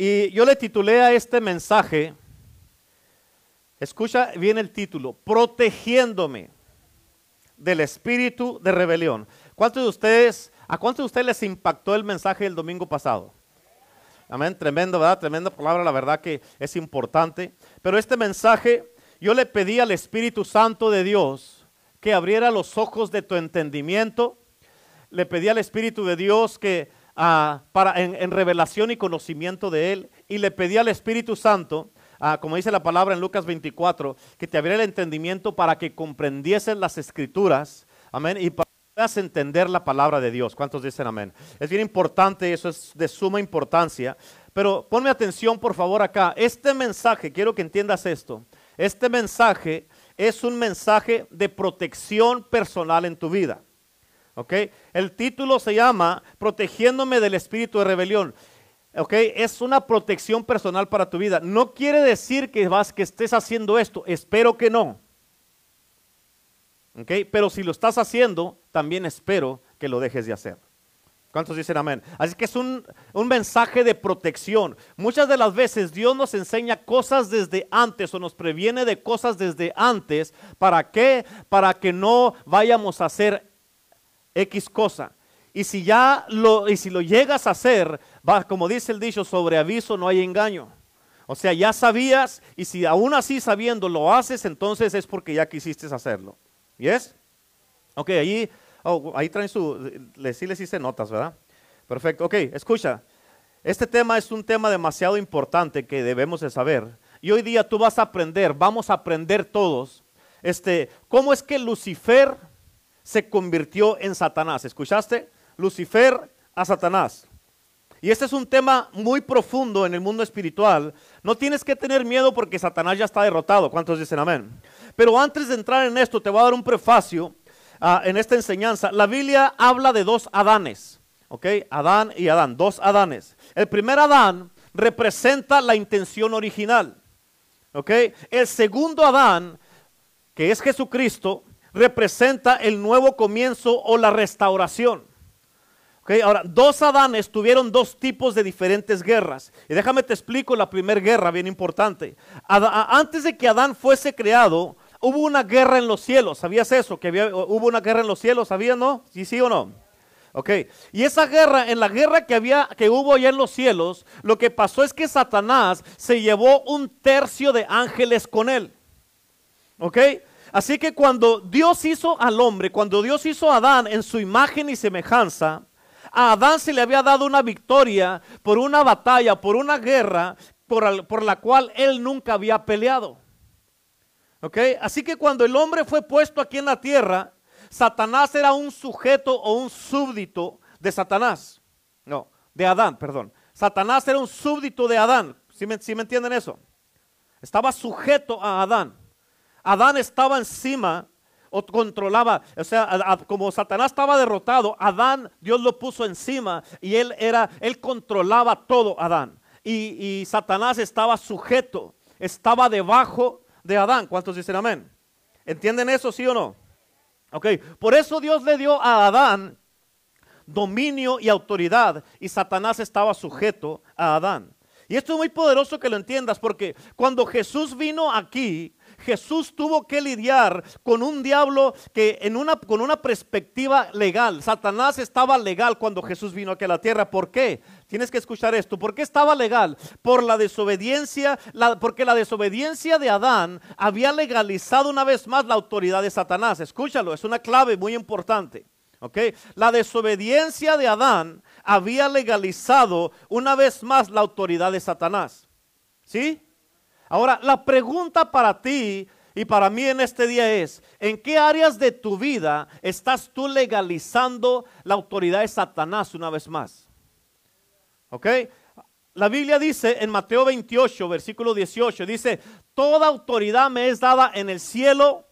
Y yo le titulé a este mensaje, escucha bien el título, protegiéndome del espíritu de rebelión. ¿Cuántos de ustedes, a cuántos de ustedes les impactó el mensaje del domingo pasado? Amén, tremendo, ¿verdad? Tremenda palabra, la verdad que es importante. Pero este mensaje, yo le pedí al Espíritu Santo de Dios que abriera los ojos de tu entendimiento. Le pedí al Espíritu de Dios que para, en, revelación y conocimiento de Él. Y le pedí al Espíritu Santo, como dice la palabra en Lucas 24, que te abriera el entendimiento para que comprendiesen las escrituras. Amén. Y para entender la palabra de Dios. ¿Cuántos dicen amén? Es bien importante, eso es de suma importancia. Pero ponme atención, por favor, acá. Este mensaje, quiero que entiendas esto. Este mensaje es un mensaje de protección personal en tu vida. ¿Ok? El título se llama Protegiéndome del espíritu de rebelión. ¿Ok? Es una protección personal para tu vida. No quiere decir que vas, que estés haciendo esto. Espero que no. Pero si lo estás haciendo, también espero que lo dejes de hacer. ¿Cuántos dicen amén? Así que es un, un, mensaje de protección. Muchas de las veces Dios nos enseña cosas desde antes o nos previene de cosas desde antes. ¿Para qué? Para que no vayamos a hacer X cosa. Y si ya lo, y si lo llegas a hacer, va, como dice el dicho, sobre aviso no hay engaño. O sea, ya sabías y si aún así sabiendo lo haces, entonces es porque ya quisiste hacerlo. ¿Yes? Ok, ahí, oh, ahí traen su, sí les hice notas, ¿verdad? Perfecto, ok, escucha. Este tema es un tema demasiado importante que debemos de saber. Y hoy día tú vas a aprender, vamos a aprender todos, este, cómo es que Lucifer se convirtió en Satanás. ¿Escuchaste? Lucifer a Satanás. Y este es un tema muy profundo en el mundo espiritual. No tienes que tener miedo porque Satanás ya está derrotado. ¿Cuántos dicen amén? Pero antes de entrar en esto, te voy a dar un prefacio ah, en esta enseñanza. La Biblia habla de dos Adanes, ¿ok? Adán y Adán, dos Adanes. El primer Adán representa la intención original, ¿ok? El segundo Adán, que es Jesucristo, representa el nuevo comienzo o la restauración. Okay, ahora, dos Adanes tuvieron dos tipos de diferentes guerras. Y déjame te explico la primera guerra, bien importante. antes de que Adán fuese creado, Hubo una guerra en los cielos, ¿sabías eso? Que había, hubo una guerra en los cielos, ¿sabías, no? ¿Sí, sí o no? Ok, y esa guerra, en la guerra que, había, que hubo allá en los cielos, lo que pasó es que Satanás se llevó un tercio de ángeles con él. Ok, así que cuando Dios hizo al hombre, cuando Dios hizo a Adán en su imagen y semejanza, a Adán se le había dado una victoria por una batalla, por una guerra por, la cual él nunca había peleado. Así que cuando el hombre fue puesto aquí en la tierra, Satanás era un sujeto o un súbdito de Satanás. No, de Adán, perdón. Satanás era un súbdito de Adán. ¿Sí me, me entienden eso? Estaba sujeto a Adán. Adán estaba encima o controlaba, o sea, como Satanás estaba derrotado, Adán, Dios lo puso encima y él era, él controlaba todo Adán. Y, y Satanás estaba sujeto, estaba debajo de Adán. ¿Cuántos dicen amén? ¿Entienden eso, sí o no? Ok, por eso Dios le dio a Adán dominio y autoridad y Satanás estaba sujeto a Adán. Y esto es muy poderoso que lo entiendas porque cuando Jesús vino aquí, Jesús tuvo que lidiar con un diablo que en una, con una perspectiva legal, Satanás estaba legal cuando Jesús vino aquí a la tierra. ¿Por qué? Tienes que escuchar esto. ¿Por qué estaba legal? Por la desobediencia, porque la desobediencia de Adán había legalizado una vez más la autoridad de Satanás. Escúchalo, es una clave muy importante. ¿ok? La desobediencia de Adán había legalizado una vez más la autoridad de Satanás. ¿Sí? Ahora, la pregunta para ti y para mí en este día es, ¿en qué áreas de tu vida estás tú legalizando la autoridad de Satanás una vez más? ¿Ok? La Biblia dice en Mateo 28, versículo 18, dice, toda autoridad me es dada en el cielo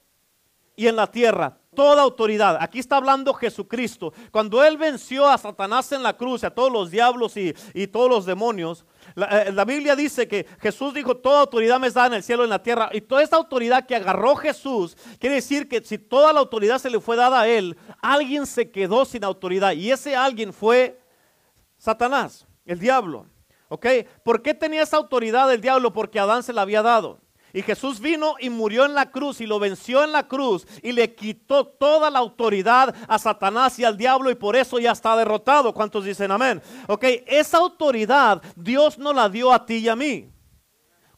y en la tierra. Toda autoridad. Aquí está hablando Jesucristo. Cuando Él venció a Satanás en la cruz, a todos los diablos y, y todos los demonios, eh, la, Biblia dice que Jesús dijo, toda autoridad me da en el cielo y en la tierra. Y toda esta autoridad que agarró Jesús, quiere decir que si toda la autoridad se le fue dada a él, alguien se quedó sin autoridad. Y ese alguien fue Satanás, el diablo. ¿Ok? ¿Por qué tenía esa autoridad el diablo? Porque Adán se la había dado. Y Jesús vino y murió en la cruz y lo venció en la cruz y le quitó toda la autoridad a Satanás y al diablo y por eso ya está derrotado. ¿Cuántos dicen amén? Ok, esa autoridad Dios no la dio a ti y a mí.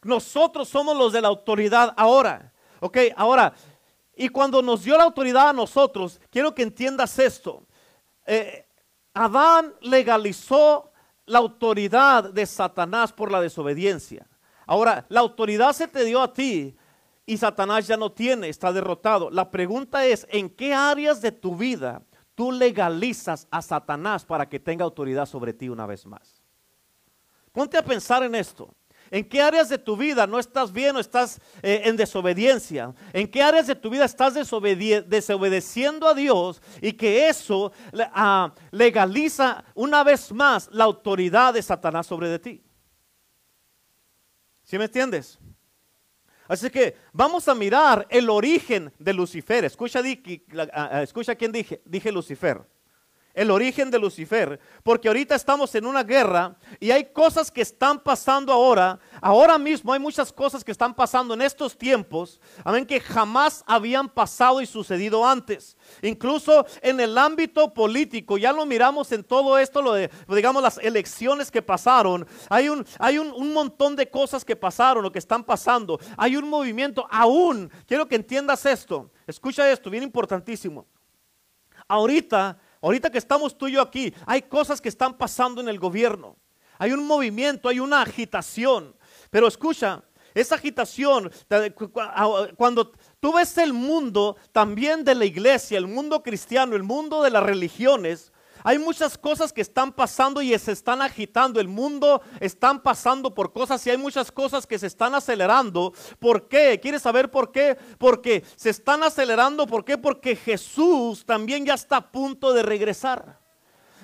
Nosotros somos los de la autoridad ahora. Ok, ahora, y cuando nos dio la autoridad a nosotros, quiero que entiendas esto. Eh, Adán legalizó la autoridad de Satanás por la desobediencia. Ahora, la autoridad se te dio a ti y Satanás ya no tiene, está derrotado. La pregunta es, ¿en qué áreas de tu vida tú legalizas a Satanás para que tenga autoridad sobre ti una vez más? Ponte a pensar en esto. ¿En qué áreas de tu vida no estás bien o estás eh, en desobediencia? ¿En qué áreas de tu vida estás desobedeciendo a Dios y que eso ah, legaliza una vez más la autoridad de Satanás sobre de ti? ¿Sí me entiendes? Así que vamos a mirar el origen de Lucifer. Escucha, escucha quién dije, dije Lucifer el origen de Lucifer, porque ahorita estamos en una guerra y hay cosas que están pasando ahora, ahora mismo hay muchas cosas que están pasando en estos tiempos, amén, que jamás habían pasado y sucedido antes. Incluso en el ámbito político, ya lo miramos en todo esto, lo de, digamos, las elecciones que pasaron, hay un, hay un, un montón de cosas que pasaron o que están pasando, hay un movimiento aún, quiero que entiendas esto, escucha esto, bien importantísimo. Ahorita Ahorita que estamos tú y yo aquí, hay cosas que están pasando en el gobierno. Hay un movimiento, hay una agitación. Pero escucha, esa agitación, cuando tú ves el mundo también de la iglesia, el mundo cristiano, el mundo de las religiones, hay muchas cosas que están pasando y se están agitando. El mundo están pasando por cosas y hay muchas cosas que se están acelerando. ¿Por qué? ¿Quieres saber por qué? Porque se están acelerando. ¿Por qué? Porque Jesús también ya está a punto de regresar.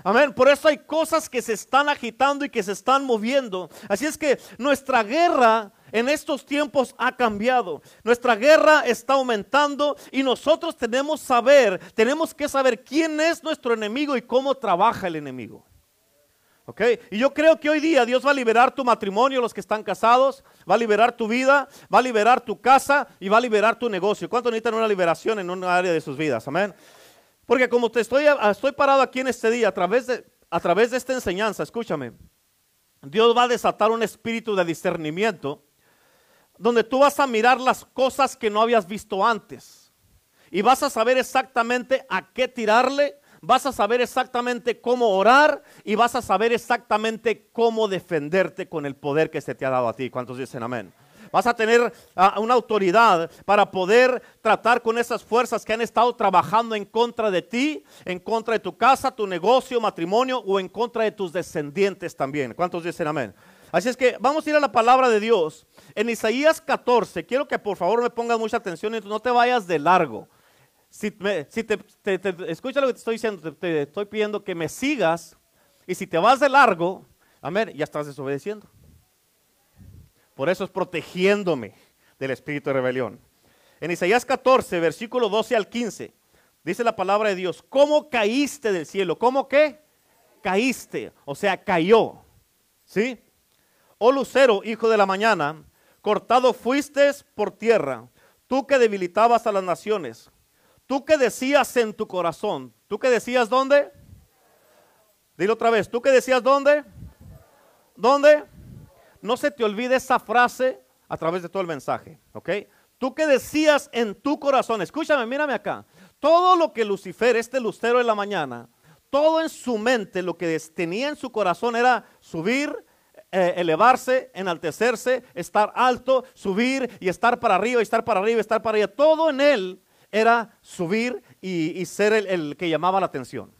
Amén. Por eso hay cosas que se están agitando y que se están moviendo. Así es que nuestra guerra en estos tiempos ha cambiado. Nuestra guerra está aumentando y nosotros tenemos saber, tenemos que saber quién es nuestro enemigo y cómo trabaja el enemigo. ¿Ok? Y yo creo que hoy día Dios va a liberar tu matrimonio, los que están casados, va a liberar tu vida, va a liberar tu casa y va a liberar tu negocio. ¿Cuánto necesitan una liberación en una área de sus vidas? Amén. Porque como te estoy, estoy parado aquí en este día, a través, de, a través de esta enseñanza, escúchame, Dios va a desatar un espíritu de discernimiento donde tú vas a mirar las cosas que no habías visto antes. Y vas a saber exactamente a qué tirarle, vas a saber exactamente cómo orar y vas a saber exactamente cómo defenderte con el poder que se te ha dado a ti. ¿Cuántos dicen amén? Vas a tener ah, una autoridad para poder tratar con esas fuerzas que han estado trabajando en contra de ti, en contra de tu casa, tu negocio, matrimonio o en contra de tus descendientes también. ¿Cuántos dicen amén? Así es que vamos a ir a la palabra de Dios. En Isaías 14, quiero que por favor me pongas mucha atención y no te vayas de largo. Si, te, escucha lo que te estoy diciendo, te, estoy pidiendo que me sigas y si te vas de largo, amén, ya estás desobedeciendo. Por eso es protegiéndome del espíritu de rebelión. En Isaías 14, versículo 12 al 15, dice la palabra de Dios, ¿cómo caíste del cielo? ¿Cómo qué? Caíste, o sea, cayó. ¿Sí? Oh lucero, hijo de la mañana, cortado fuiste por tierra, tú que debilitabas a las naciones, tú que decías en tu corazón, tú que decías dónde? Dilo otra vez, tú que decías dónde? ¿Dónde? No se te olvide esa frase a través de todo el mensaje, ¿ok? Tú que decías en tu corazón, escúchame, mírame acá, todo lo que Lucifer, este lucero de la mañana, todo en su mente, lo que tenía en su corazón era subir, eh, elevarse, enaltecerse, estar alto, subir y estar para arriba, y estar para arriba, y estar para arriba. Todo en él era subir y, ser el, que llamaba la atención.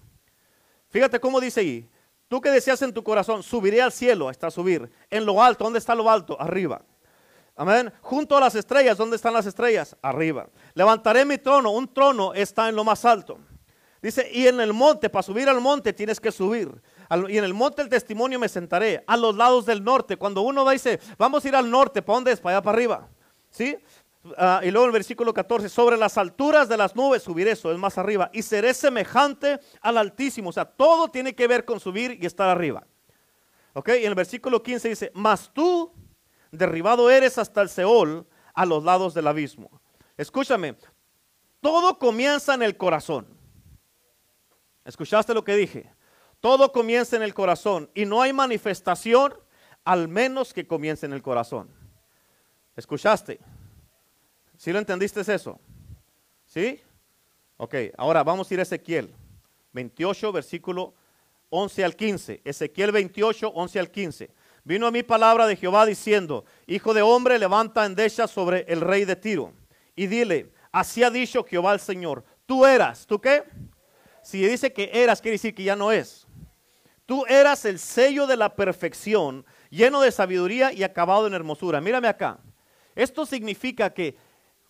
Fíjate cómo dice ahí. Tú que decías en tu corazón, subiré al cielo, está subir. En lo alto, ¿dónde está lo alto? Arriba. Amén. Junto a las estrellas, ¿dónde están las estrellas? Arriba. Levantaré mi trono. Un trono está en lo más alto. Dice, y en el monte, para subir al monte tienes que subir y en el monte del testimonio me sentaré, a los lados del norte. Cuando uno va y dice, vamos a ir al norte, ¿para dónde es? Para allá para arriba. ¿Sí? Ah, y luego el versículo 14, sobre las alturas de las nubes subiré, eso es más arriba, y seré semejante al Altísimo. O sea, todo tiene que ver con subir y estar arriba. Ok, en el versículo 15 dice, mas tú derribado eres hasta el Seol, a los lados del abismo. Escúchame, todo comienza en el corazón. ¿Escuchaste lo que dije? Todo comienza en el corazón y no hay manifestación al menos que comience en el corazón. ¿Escuchaste? ¿Sí lo entendiste eso? ¿Sí? Ok, ahora vamos a ir a Ezequiel 28, versículo 11 al 15. Ezequiel 28, 11 al 15. Vino a mí palabra de Jehová diciendo, Hijo de hombre, levanta endecha sobre el rey de Tiro. Y dile, así ha dicho Jehová el Señor, tú eras, ¿tú qué? Si dice que eras, quiere decir que ya no es. Tú eras el sello de la perfección, lleno de sabiduría y acabado en hermosura. Mírame acá. Esto significa que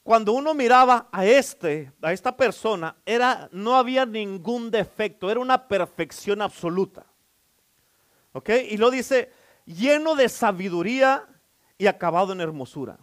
cuando uno miraba a este, a esta persona, era, no había ningún defecto, era una perfección absoluta. ¿Ok? Y lo dice, lleno de sabiduría y acabado en hermosura.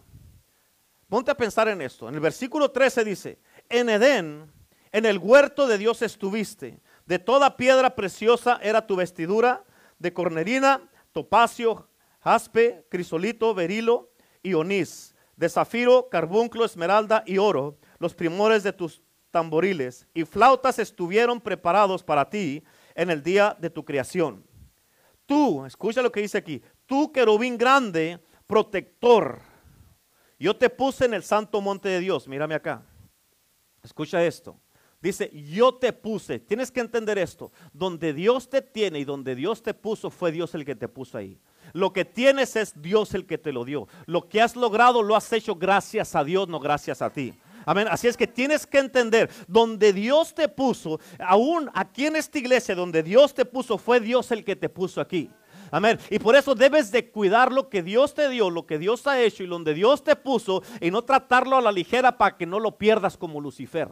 Ponte a pensar en esto. En el versículo 13 dice, en Edén, en el huerto de Dios estuviste. De toda piedra preciosa era tu vestidura, de cornerina, topacio, jaspe, crisolito, berilo y onís, de zafiro, carbunclo, esmeralda y oro, los primores de tus tamboriles, y flautas estuvieron preparados para ti en el día de tu creación tú, escucha lo que dice aquí, tú querubín grande, protector. Yo te puse en el santo monte de Dios, mírame acá. Escucha esto. Dice, yo te puse, tienes que entender esto, donde Dios te tiene y donde Dios te puso fue Dios el que te puso ahí. Lo que tienes es Dios el que te lo dio. Lo que has logrado lo has hecho gracias a Dios, no gracias a ti. Amén. Así es que tienes que entender, donde Dios te puso, aún aquí en esta iglesia, donde Dios te puso, fue Dios el que te puso aquí. Amén. Y por eso debes de cuidar lo que Dios te dio, lo que Dios ha hecho y donde Dios te puso y no tratarlo a la ligera para que no lo pierdas como Lucifer.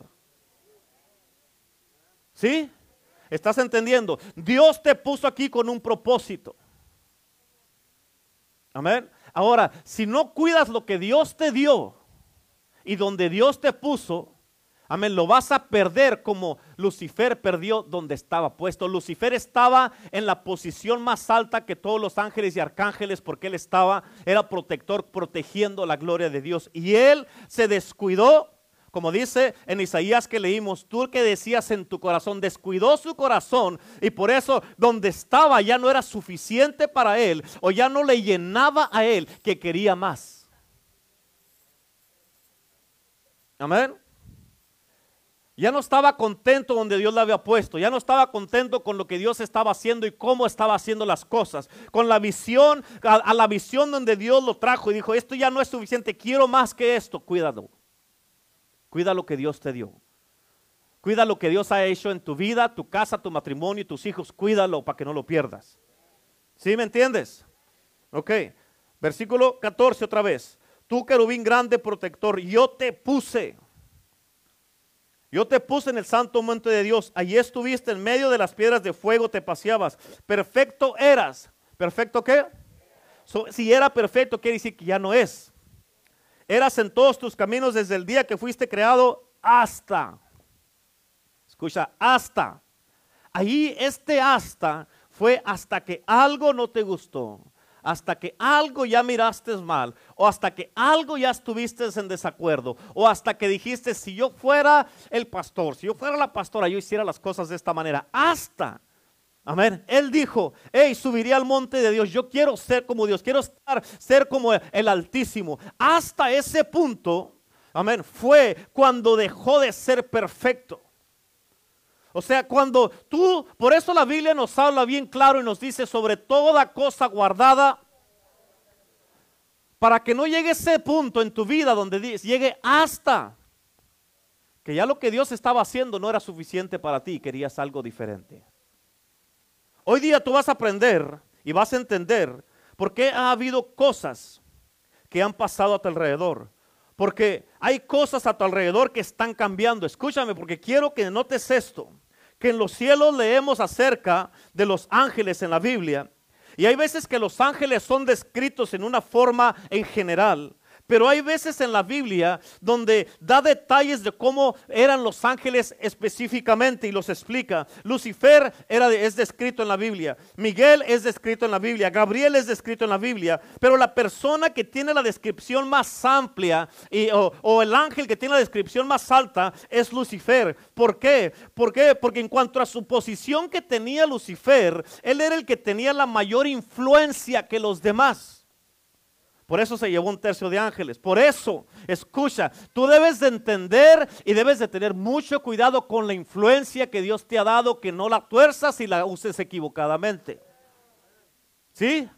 ¿Sí? ¿Estás entendiendo? Dios te puso aquí con un propósito. Amén. Ahora, si no cuidas lo que Dios te dio, y donde Dios te puso, amén, lo vas a perder como Lucifer perdió donde estaba puesto. Lucifer estaba en la posición más alta que todos los ángeles y arcángeles porque él estaba, era protector, protegiendo la gloria de Dios. Y él se descuidó. Como dice en Isaías que leímos, tú que decías en tu corazón, descuidó su corazón y por eso donde estaba ya no era suficiente para él o ya no le llenaba a él que quería más. Amén. Ya no estaba contento donde Dios le había puesto, ya no estaba contento con lo que Dios estaba haciendo y cómo estaba haciendo las cosas, con la visión, a, la visión donde Dios lo trajo y dijo, esto ya no es suficiente, quiero más que esto, cuídalo. Cuida lo que Dios te dio. Cuida lo que Dios ha hecho en tu vida, tu casa, tu matrimonio y tus hijos, cuídalo para que no lo pierdas. ¿Sí me entiendes? Ok, versículo 14 otra vez tú querubín grande protector, yo te puse. Yo te puse en el santo monte de Dios. Allí estuviste en medio de las piedras de fuego, te paseabas. Perfecto eras. ¿Perfecto qué? si era perfecto, quiere decir que ya no es. Eras en todos tus caminos desde el día que fuiste creado hasta. Escucha, hasta. Ahí este hasta fue hasta que algo no te gustó hasta que algo ya miraste mal, o hasta que algo ya estuviste en desacuerdo, o hasta que dijiste, si yo fuera el pastor, si yo fuera la pastora, yo hiciera las cosas de esta manera. Hasta, amén. Él dijo, hey, subiría al monte de Dios, yo quiero ser como Dios, quiero estar, ser como el Altísimo. Hasta ese punto, amén, fue cuando dejó de ser perfecto. O sea, cuando tú, por eso la Biblia nos habla bien claro y nos dice sobre toda cosa guardada, para que no llegue ese punto en tu vida donde llegue hasta que ya lo que Dios estaba haciendo no era suficiente para ti, querías algo diferente. Hoy día tú vas a aprender y vas a entender por qué ha habido cosas que han pasado a tu alrededor. Porque hay cosas a tu alrededor que están cambiando. Escúchame, porque quiero que notes esto que en los cielos leemos acerca de los ángeles en la Biblia. Y hay veces que los ángeles son descritos en una forma en general, Pero hay veces en la Biblia donde da detalles de cómo eran los ángeles específicamente y los explica. Lucifer era es descrito en la Biblia, Miguel es descrito en la Biblia, Gabriel es descrito en la Biblia, pero la persona que tiene la descripción más amplia y, o, o el ángel que tiene la descripción más alta es Lucifer. ¿Por qué? ¿Por qué? Porque en cuanto a su posición que tenía Lucifer, él era el que tenía la mayor influencia que los demás. Por eso se llevó un tercio de ángeles. Por eso, escucha, tú debes de entender y debes de tener mucho cuidado con la influencia que Dios te ha dado, que no la tuerzas y la uses equivocadamente. ¿Sí?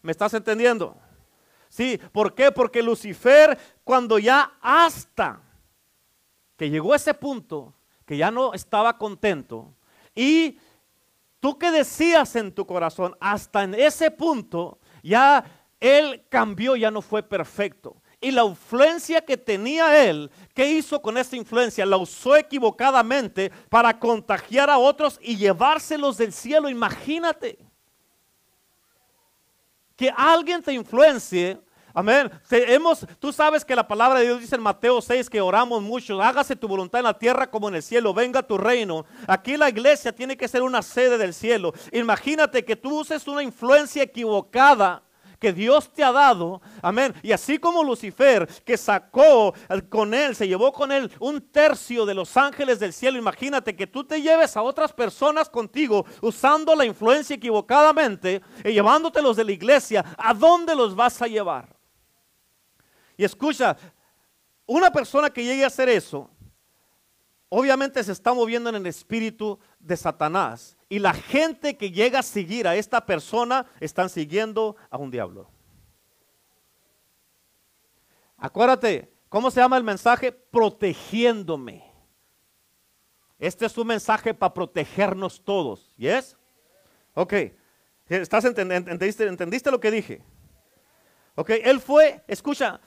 ¿Me estás entendiendo? Sí, ¿por qué? Porque Lucifer, cuando ya hasta que llegó a ese punto, que ya no estaba contento, y tú que decías en tu corazón, hasta en ese punto, ya él cambió, ya no fue perfecto. Y la influencia que tenía él, ¿qué hizo con esa influencia? La usó equivocadamente para contagiar a otros y llevárselos del cielo. Imagínate que alguien te influencie. Amén. hemos, tú sabes que la palabra de Dios dice en Mateo 6 que oramos mucho. Hágase tu voluntad en la tierra como en el cielo. Venga tu reino. Aquí la iglesia tiene que ser una sede del cielo. Imagínate que tú uses una influencia equivocada que Dios te ha dado, amén. Y así como Lucifer, que sacó con él, se llevó con él un tercio de los ángeles del cielo, imagínate que tú te lleves a otras personas contigo usando la influencia equivocadamente y llevándotelos de la iglesia, ¿a dónde los vas a llevar? Y escucha, una persona que llegue a hacer eso, obviamente se está moviendo en el espíritu de Satanás. Y la gente que llega a seguir a esta persona están siguiendo a un diablo. Acuérdate, ¿cómo se llama el mensaje? Protegiéndome. Este es un mensaje para protegernos todos. ¿Yes? Ok. ¿Estás entendiste, ¿Entendiste lo que dije? Ok, él fue, escucha,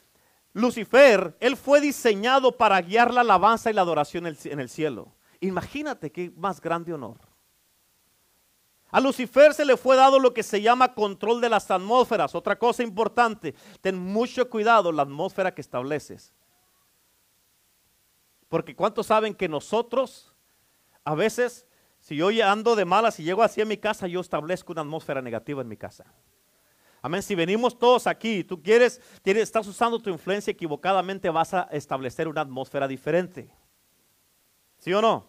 Lucifer, él fue diseñado para guiar la alabanza y la adoración en el cielo. Imagínate qué más grande honor. A Lucifer se le fue dado lo que se llama control de las atmósferas. Otra cosa importante, ten mucho cuidado la atmósfera que estableces. Porque ¿cuántos saben que nosotros, a veces, si yo ando de malas y llego así a mi casa, yo establezco una atmósfera negativa en mi casa? Amén. Si venimos todos aquí, tú quieres, tienes, estás usando tu influencia equivocadamente, vas a establecer una atmósfera diferente. ¿Sí o no?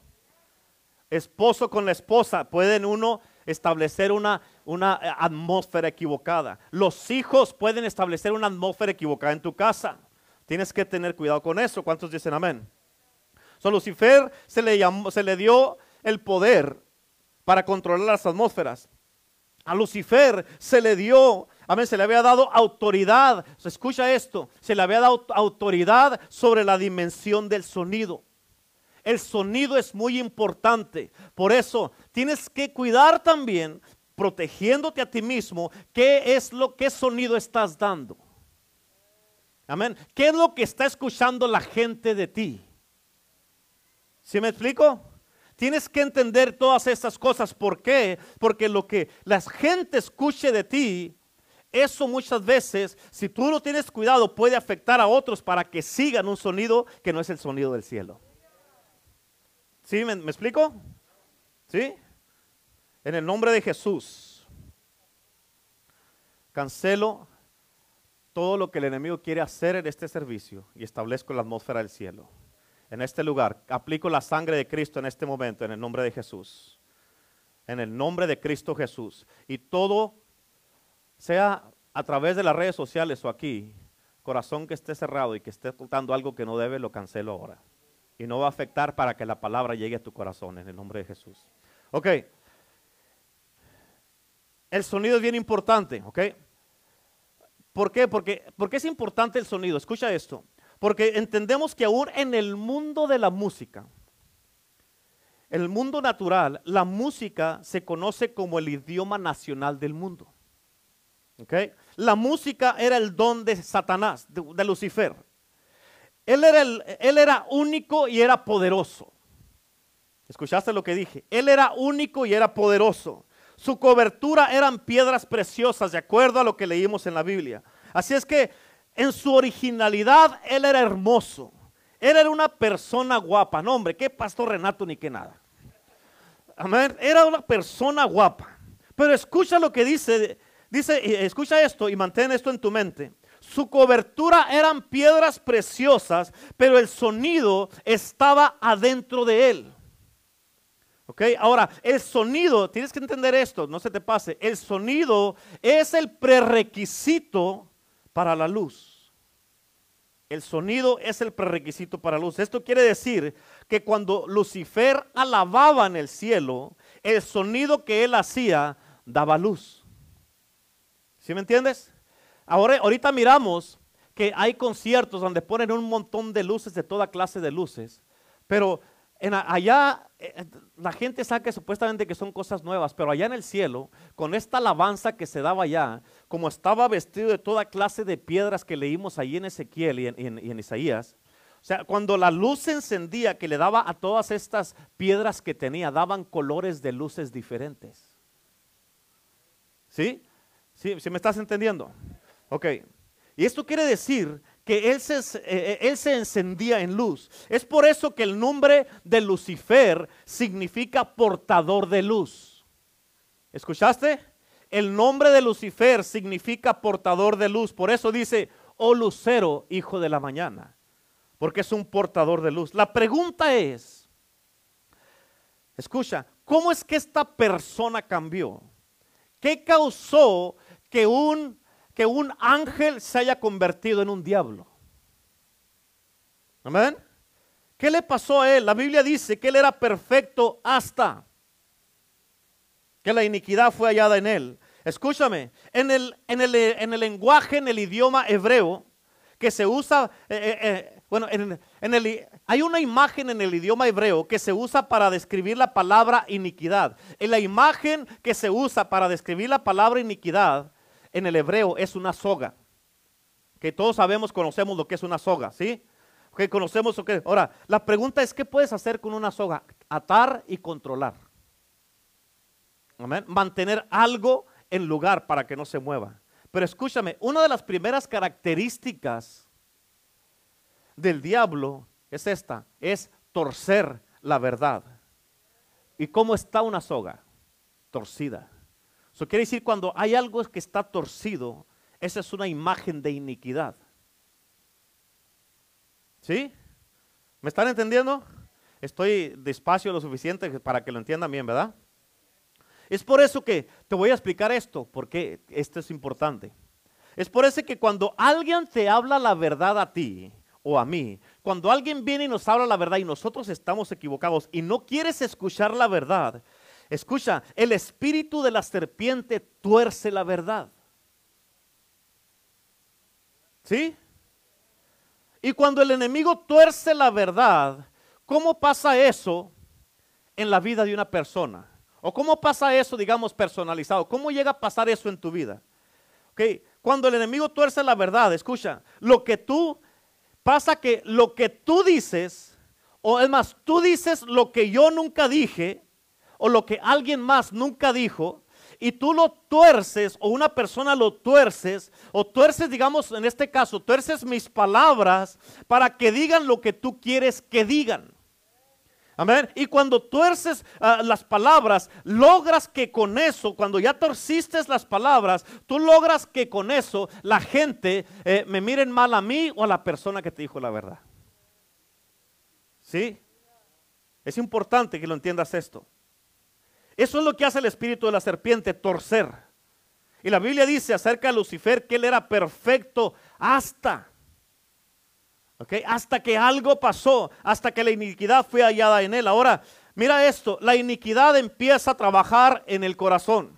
Esposo con la esposa, pueden uno establecer una, una eh, atmósfera equivocada. Los hijos pueden establecer una atmósfera equivocada en tu casa. Tienes que tener cuidado con eso. ¿Cuántos dicen amén? So, Lucifer se le, llamó, se le dio el poder para controlar las atmósferas. A Lucifer se le dio, amén, se le había dado autoridad. escucha esto, se le había dado autoridad sobre la dimensión del sonido. El sonido es muy importante. Por eso tienes que cuidar también, protegiéndote a ti mismo, qué es lo que sonido estás dando. Amén. ¿Qué es lo que está escuchando la gente de ti? ¿Sí me explico? Tienes que entender todas estas cosas. ¿Por qué? Porque lo que la gente escuche de ti, eso muchas veces, si tú no tienes cuidado, puede afectar a otros para que sigan un sonido que no es el sonido del cielo. ¿Sí? ¿Me, explico? ¿Sí? En el nombre de Jesús, cancelo todo lo que el enemigo quiere hacer en este servicio y establezco la atmósfera del cielo. En este lugar, aplico la sangre de Cristo en este momento, en el nombre de Jesús. En el nombre de Cristo Jesús. Y todo, sea a través de las redes sociales o aquí, corazón que esté cerrado y que esté ocultando algo que no debe, lo cancelo ahora y no va a afectar para que la palabra llegue a tu corazón en el nombre de Jesús. Ok. El sonido es bien importante, ¿ok? ¿Por qué? Porque, porque es importante el sonido. Escucha esto. Porque entendemos que aún en el mundo de la música, el mundo natural, la música se conoce como el idioma nacional del mundo. ¿ok? La música era el don de Satanás, de Lucifer. Él era, él era único y era poderoso. ¿Escuchaste lo que dije? Él era único y era poderoso. Su cobertura eran piedras preciosas, de acuerdo a lo que leímos en la Biblia. Así es que en su originalidad, él era hermoso. Él era una persona guapa. No, hombre, qué pastor Renato ni qué nada. Amén. Era una persona guapa. Pero escucha lo que dice. Dice, escucha esto y mantén esto en tu mente. Su cobertura eran piedras preciosas, pero el sonido estaba adentro de él. ¿Ok? Ahora, el sonido, tienes que entender esto, no se te pase. El sonido es el prerequisito para la luz. El sonido es el prerequisito para luz. Esto quiere decir que cuando Lucifer alababa en el cielo, el sonido que él hacía daba luz. ¿Sí me entiendes? Ahora, ahorita miramos que hay conciertos donde ponen un montón de luces, de toda clase de luces, pero allá eh, eh, la gente sabe supuestamente que son cosas nuevas, pero allá en el cielo, con esta alabanza que se daba allá, como estaba vestido de toda clase de piedras que leímos ahí en Ezequiel y en, Isaías, o sea, cuando la luz se encendía que le daba a todas estas piedras que tenía, daban colores de luces diferentes. ¿Sí? ¿Sí, ¿Sí me estás entendiendo? Ok. Y esto quiere decir que él se, eh, eh, él se encendía en luz. Es por eso que el nombre de Lucifer significa portador de luz. ¿Escuchaste? El nombre de Lucifer significa portador de luz. Por eso dice, oh lucero, hijo de la mañana. Porque es un portador de luz. La pregunta es, escucha, ¿cómo es que esta persona cambió? ¿Qué causó que un que un ángel se haya convertido en un diablo. Amén. ¿Qué le pasó a él? La Biblia dice que él era perfecto hasta que la iniquidad fue hallada en él. Escúchame, en el, en el, en el lenguaje, en el idioma hebreo, que se usa, eh, eh, eh, bueno, en, en el, hay una imagen en el idioma hebreo que se usa para describir la palabra iniquidad. En la imagen que se usa para describir la palabra iniquidad en el hebreo es una soga. Que todos sabemos, conocemos lo que es una soga, ¿sí? Que conocemos lo que Ahora, la pregunta es, ¿qué puedes hacer con una soga? Atar y controlar. Amén. Mantener algo en lugar para que no se mueva. Pero escúchame, una de las primeras características del diablo es esta, es torcer la verdad. ¿Y cómo está una soga? Torcida. Eso quiere decir cuando hay algo que está torcido, esa es una imagen de iniquidad. ¿Sí? ¿Me están entendiendo? Estoy despacio lo suficiente para que lo entiendan bien, ¿verdad? Es por eso que te voy a explicar esto, porque esto es importante. Es por eso que cuando alguien te habla la verdad a ti o a mí, cuando alguien viene y nos habla la verdad y nosotros estamos equivocados y no quieres escuchar la verdad, Escucha, el espíritu de la serpiente tuerce la verdad. ¿Sí? Y cuando el enemigo tuerce la verdad, ¿cómo pasa eso en la vida de una persona? ¿O cómo pasa eso, digamos, personalizado? ¿Cómo llega a pasar eso en tu vida? Okay. Cuando el enemigo tuerce la verdad, escucha, lo que tú, pasa que lo que tú dices, o es más, tú dices lo que yo nunca dije, o lo que alguien más nunca dijo y tú lo tuerces o una persona lo tuerces o tuerces, digamos en este caso, tuerces mis palabras para que digan lo que tú quieres que digan. Amén. Y cuando tuerces ah, las palabras, logras que con eso, cuando ya torciste las palabras, tú logras que con eso la gente eh, me miren mal a mí o a la persona que te dijo la verdad. ¿Sí? Es importante que lo entiendas esto. Eso es lo que hace el espíritu de la serpiente, torcer. Y la Biblia dice acerca de Lucifer que él era perfecto hasta, hasta que algo pasó, hasta que la iniquidad fue hallada en él. Ahora, mira esto, la iniquidad empieza a trabajar en el corazón.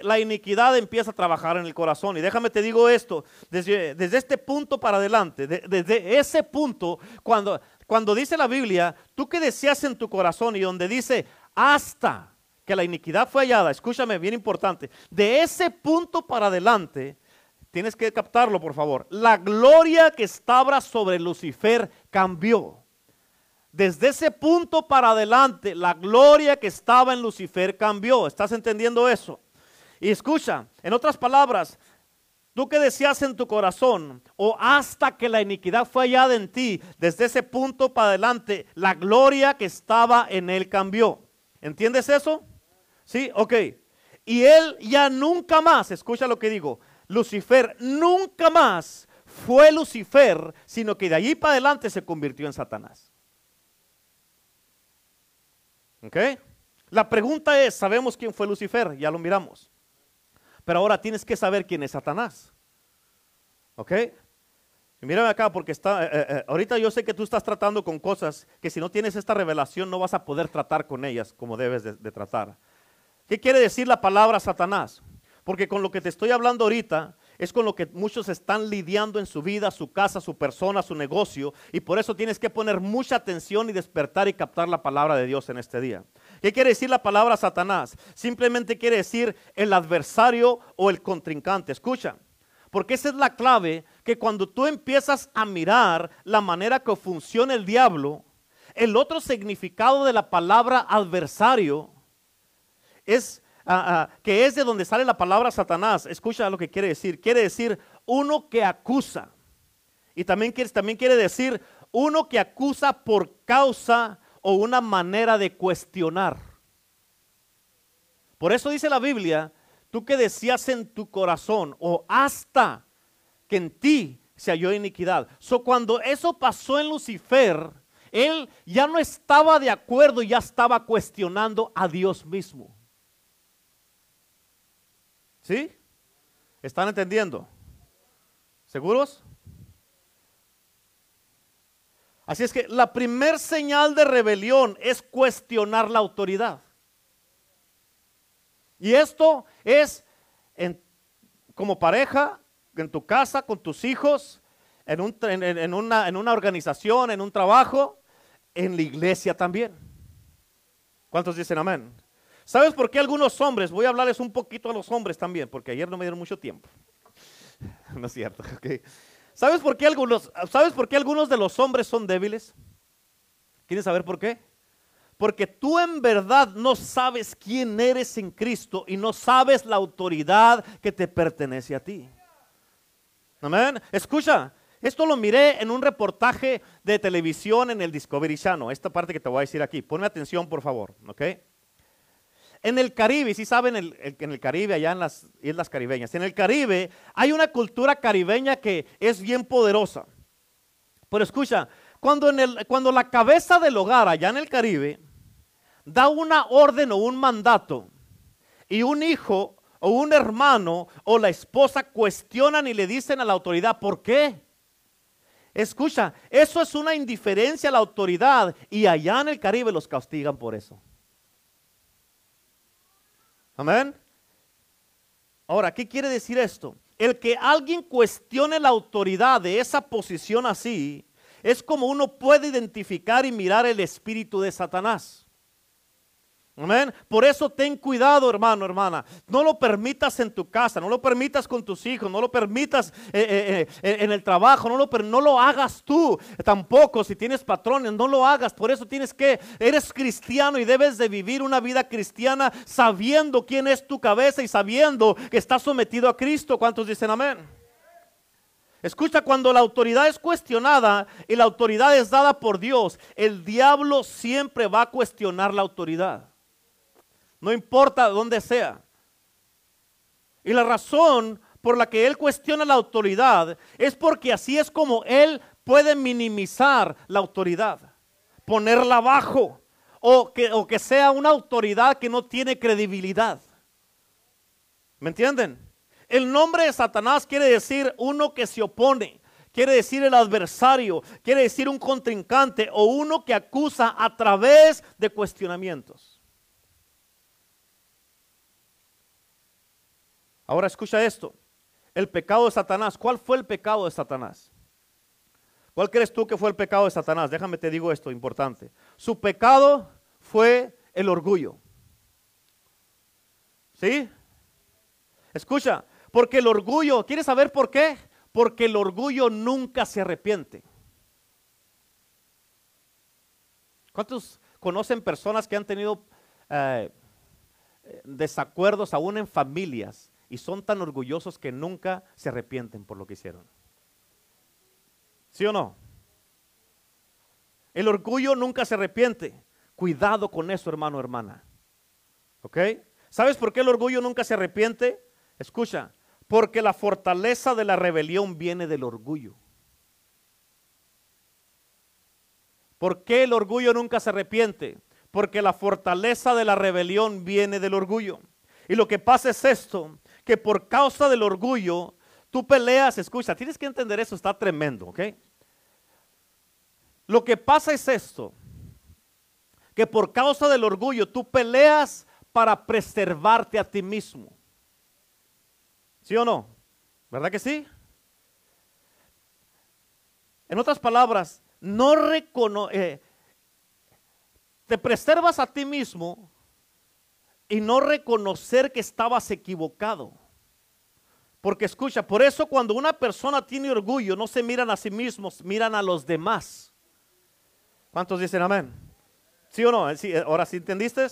La iniquidad empieza a trabajar en el corazón. Y déjame te digo esto, desde, desde este punto para adelante, desde ese punto, cuando, cuando dice la Biblia, tú que deseas en tu corazón y donde dice, hasta que la iniquidad fue hallada, escúchame, bien importante, de ese punto para adelante, tienes que captarlo por favor, la gloria que estaba sobre Lucifer cambió. Desde ese punto para adelante, la gloria que estaba en Lucifer cambió. ¿Estás entendiendo eso? Y escucha, en otras palabras, tú que decías en tu corazón, o hasta que la iniquidad fue hallada en ti, desde ese punto para adelante, la gloria que estaba en él cambió. ¿Entiendes eso? Sí, ok. Y él ya nunca más, escucha lo que digo, Lucifer nunca más fue Lucifer, sino que de allí para adelante se convirtió en Satanás. ¿Ok? La pregunta es, ¿sabemos quién fue Lucifer? Ya lo miramos. Pero ahora tienes que saber quién es Satanás. ¿Ok? Y mírame acá porque está, eh, eh, eh, ahorita yo sé que tú estás tratando con cosas que si no tienes esta revelación no vas a poder tratar con ellas como debes de tratar. ¿Qué quiere decir la palabra Satanás? Porque con lo que te estoy hablando ahorita es con lo que muchos están lidiando en su vida, su casa, su persona, su negocio. Y por eso tienes que poner mucha atención y despertar y captar la palabra de Dios en este día. ¿Qué quiere decir la palabra Satanás? Simplemente quiere decir el adversario o el contrincante. Escucha, porque esa es la clave que cuando tú empiezas a mirar la manera que funciona el diablo, el otro significado de la palabra adversario es Ah, ah, que es de donde sale la palabra Satanás. Escucha lo que quiere decir. Quiere decir uno que acusa. Y también quiere, también quiere decir uno que acusa por causa o una manera de cuestionar. Por eso dice la Biblia, tú que decías en tu corazón o hasta que en ti se halló iniquidad. So cuando eso pasó en Lucifer, él ya no estaba de acuerdo, ya estaba cuestionando a Dios mismo. ¿Sí? ¿Están entendiendo? ¿Seguros? Así es que la primer señal de rebelión es cuestionar la autoridad. Y esto es como pareja, en tu casa, con tus hijos, en, una, en una organización, en un trabajo, en la iglesia también. ¿Cuántos dicen amén? ¿Sabes por qué algunos hombres, voy a hablarles un poquito a los hombres también, porque ayer no me dieron mucho tiempo. no es cierto, ¿Sabes por, qué algunos, ¿Sabes por qué algunos de los hombres son débiles? ¿Quieren saber por qué? Porque tú en verdad no sabes quién eres en Cristo y no sabes la autoridad que te pertenece a ti. Amén. Escucha, esto lo miré en un reportaje de televisión en el Discovery Channel. Esta parte que te voy a decir aquí. Ponme atención, por favor. ¿Ok? En el Caribe, si saben, en el Caribe, allá en las islas caribeñas, en el Caribe hay una cultura caribeña que es bien poderosa. Pero escucha, cuando, en el, cuando la cabeza del hogar allá en el Caribe da una orden o un mandato y un hijo o un hermano o la esposa cuestionan y le dicen a la autoridad, ¿por qué? Escucha, eso es una indiferencia a la autoridad y allá en el Caribe los castigan por eso. Amén. Ahora, ¿qué quiere decir esto? El que alguien cuestione la autoridad de esa posición así es como uno puede identificar y mirar el espíritu de Satanás. Amén. Por eso ten cuidado, hermano, hermana. No lo permitas en tu casa, no lo permitas con tus hijos, no lo permitas eh, eh, eh, en el trabajo, no lo, no lo hagas tú tampoco. Si tienes patrones, no lo hagas. Por eso tienes que, eres cristiano y debes de vivir una vida cristiana sabiendo quién es tu cabeza y sabiendo que estás sometido a Cristo. ¿Cuántos dicen amén? Escucha, cuando la autoridad es cuestionada y la autoridad es dada por Dios, el diablo siempre va a cuestionar la autoridad no importa dónde sea. Y la razón por la que él cuestiona la autoridad es porque así es como él puede minimizar la autoridad, ponerla abajo o que, o que sea una autoridad que no tiene credibilidad. ¿Me entienden? El nombre de Satanás quiere decir uno que se opone, quiere decir el adversario, quiere decir un contrincante o uno que acusa a través de cuestionamientos. Ahora escucha esto. El pecado de Satanás. ¿Cuál fue el pecado de Satanás? ¿Cuál crees tú que fue el pecado de Satanás? Déjame te digo esto importante. Su pecado fue el orgullo. ¿Sí? Escucha, porque el orgullo, ¿quieres saber por qué? Porque el orgullo nunca se arrepiente. ¿Cuántos conocen personas que han tenido eh, desacuerdos aún en familias y son tan orgullosos que nunca se arrepienten por lo que hicieron. ¿Sí o no? El orgullo nunca se arrepiente. Cuidado con eso, hermano, hermana. ¿Ok? ¿Sabes por qué el orgullo nunca se arrepiente? Escucha, porque la fortaleza de la rebelión viene del orgullo. ¿Por qué el orgullo nunca se arrepiente? Porque la fortaleza de la rebelión viene del orgullo. Y lo que pasa es esto, que por causa del orgullo, tú peleas, escucha, tienes que entender eso, está tremendo, ¿ok? Lo que pasa es esto, que por causa del orgullo tú peleas para preservarte a ti mismo. ¿Sí o no? ¿Verdad que sí? En otras palabras, no recono eh, te preservas a ti mismo y no reconocer que estabas equivocado. Porque escucha, por eso cuando una persona tiene orgullo, no se miran a sí mismos, miran a los demás. ¿Cuántos dicen amén? ¿Sí o no? ¿Sí? ¿Ahora sí entendiste?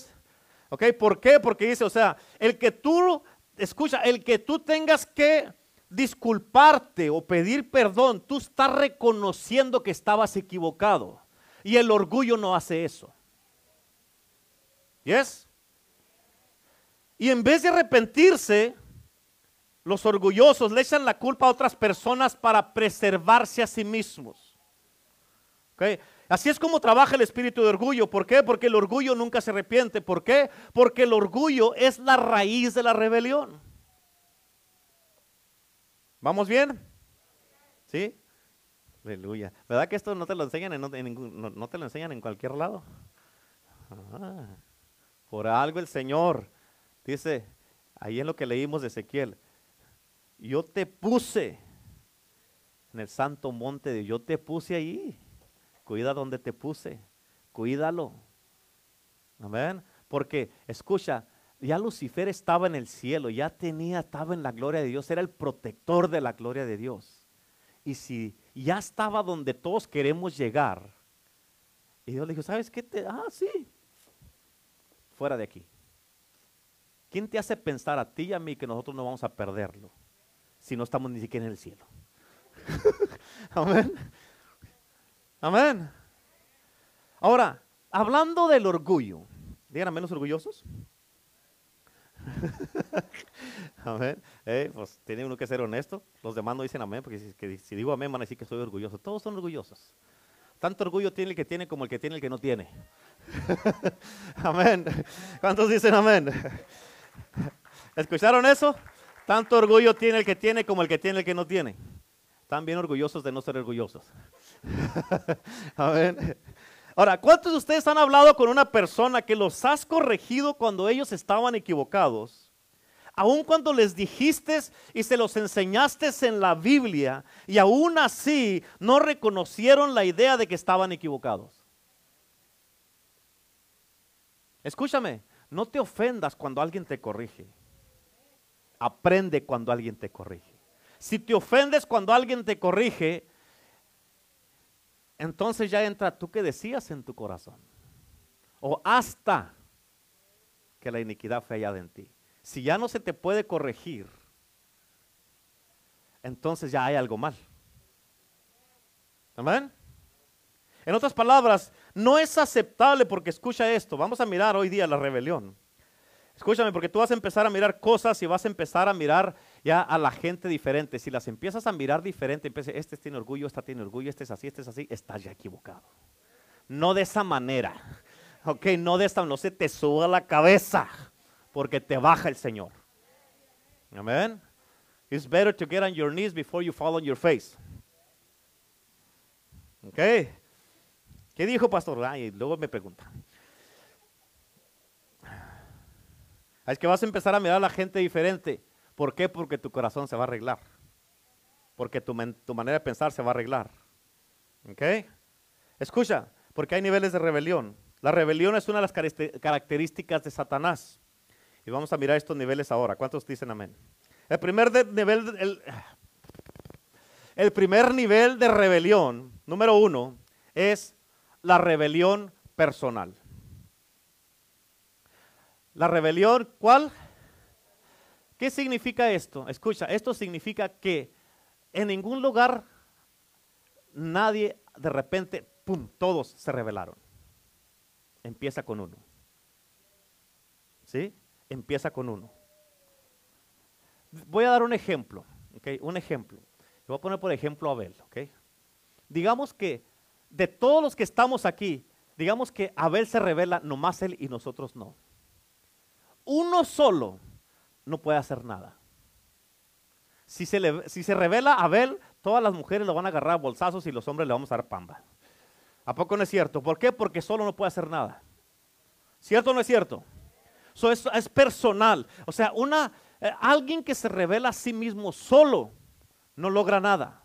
¿Ok? ¿Por qué? Porque dice, o sea, el que tú, escucha, el que tú tengas que disculparte o pedir perdón, tú estás reconociendo que estabas equivocado. Y el orgullo no hace eso. ¿Yes? Y en vez de arrepentirse, los orgullosos le echan la culpa a otras personas para preservarse a sí mismos. ¿Okay? Así es como trabaja el espíritu de orgullo. ¿Por qué? Porque el orgullo nunca se arrepiente. ¿Por qué? Porque el orgullo es la raíz de la rebelión. ¿Vamos bien? ¿Sí? Aleluya. ¿Verdad que esto no te lo enseñan en, no, te lo enseñan en cualquier lado? Ah, por algo el Señor dice, ahí en lo que leímos de Ezequiel, yo te puse en el santo monte de yo te puse ahí. Cuida donde te puse. Cuídalo. Amén. Porque, escucha, ya Lucifer estaba en el cielo, ya tenía, estaba en la gloria de Dios, era el protector de la gloria de Dios. Y si ya estaba donde todos queremos llegar, y Dios le dijo, ¿sabes qué? Te, ah, sí, fuera de aquí. ¿Quién te hace pensar a ti y a mí que nosotros no vamos a perderlo si no estamos ni siquiera en el cielo? Amén. Amén. Ahora, hablando del orgullo, digan menos orgullosos. amén. Eh, pues tiene uno que ser honesto. Los demás no dicen amén, porque si, digo amén van a decir que soy orgulloso. Todos son orgullosos. Tanto orgullo tiene el que tiene como el que tiene el que no tiene. amén. ¿Cuántos dicen amén? ¿Escucharon eso? Tanto orgullo tiene el que tiene como el que tiene el que no tiene. Están bien orgullosos de no ser orgullosos. Ahora, ¿cuántos de ustedes han hablado con una persona que los has corregido cuando ellos estaban equivocados? Aun cuando les dijiste y se los enseñaste en la Biblia y aún así no reconocieron la idea de que estaban equivocados. Escúchame, no te ofendas cuando alguien te corrige. Aprende cuando alguien te corrige. Si te ofendes cuando alguien te corrige, entonces ya entra tú que decías en tu corazón. O hasta que la iniquidad fue hallada en ti. Si ya no se te puede corregir, entonces ya hay algo mal. Amén. En otras palabras, no es aceptable porque escucha esto. Vamos a mirar hoy día la rebelión. Escúchame, porque tú vas a empezar a mirar cosas y vas a empezar a mirar ya a la gente diferente. Si las empiezas a mirar diferente, este tiene orgullo, esta tiene orgullo, este es así, este es así, estás ya equivocado. No de esa manera. Ok, no de esta, no se te suba la cabeza, porque te baja el Señor. Amén. It's better to get on your knees before you fall on your face. Ok. ¿Qué dijo pastor? Ay, luego me pregunta. Es que vas a empezar a mirar a la gente diferente. ¿Por qué? Porque tu corazón se va a arreglar. Porque tu, manera de pensar se va a arreglar. ¿Ok? Escucha, porque hay niveles de rebelión. La rebelión es una de las características de Satanás. Y vamos a mirar estos niveles ahora. ¿Cuántos dicen amén? El primer nivel, el, el primer nivel de rebelión, número uno, es la rebelión personal. La rebelión, ¿cuál? ¿Qué significa esto? Escucha, esto significa que en ningún lugar nadie de repente, ¡pum!, todos se rebelaron. Empieza con uno. ¿Sí? Empieza con uno. Voy a dar un ejemplo, ¿ok? Un ejemplo. Voy a poner por ejemplo a Abel, ¿ok? Digamos que de todos los que estamos aquí, digamos que Abel se revela, nomás él y nosotros no. Uno solo no puede hacer nada. Si se, le, revela Abel, todas las mujeres lo van a agarrar a bolsazos y los hombres le vamos a dar pamba. ¿A poco no es cierto? ¿Por qué? Porque solo no puede hacer nada. ¿Cierto o no es cierto? Eso es, personal. O sea, una, eh, alguien que se revela a sí mismo solo no logra nada.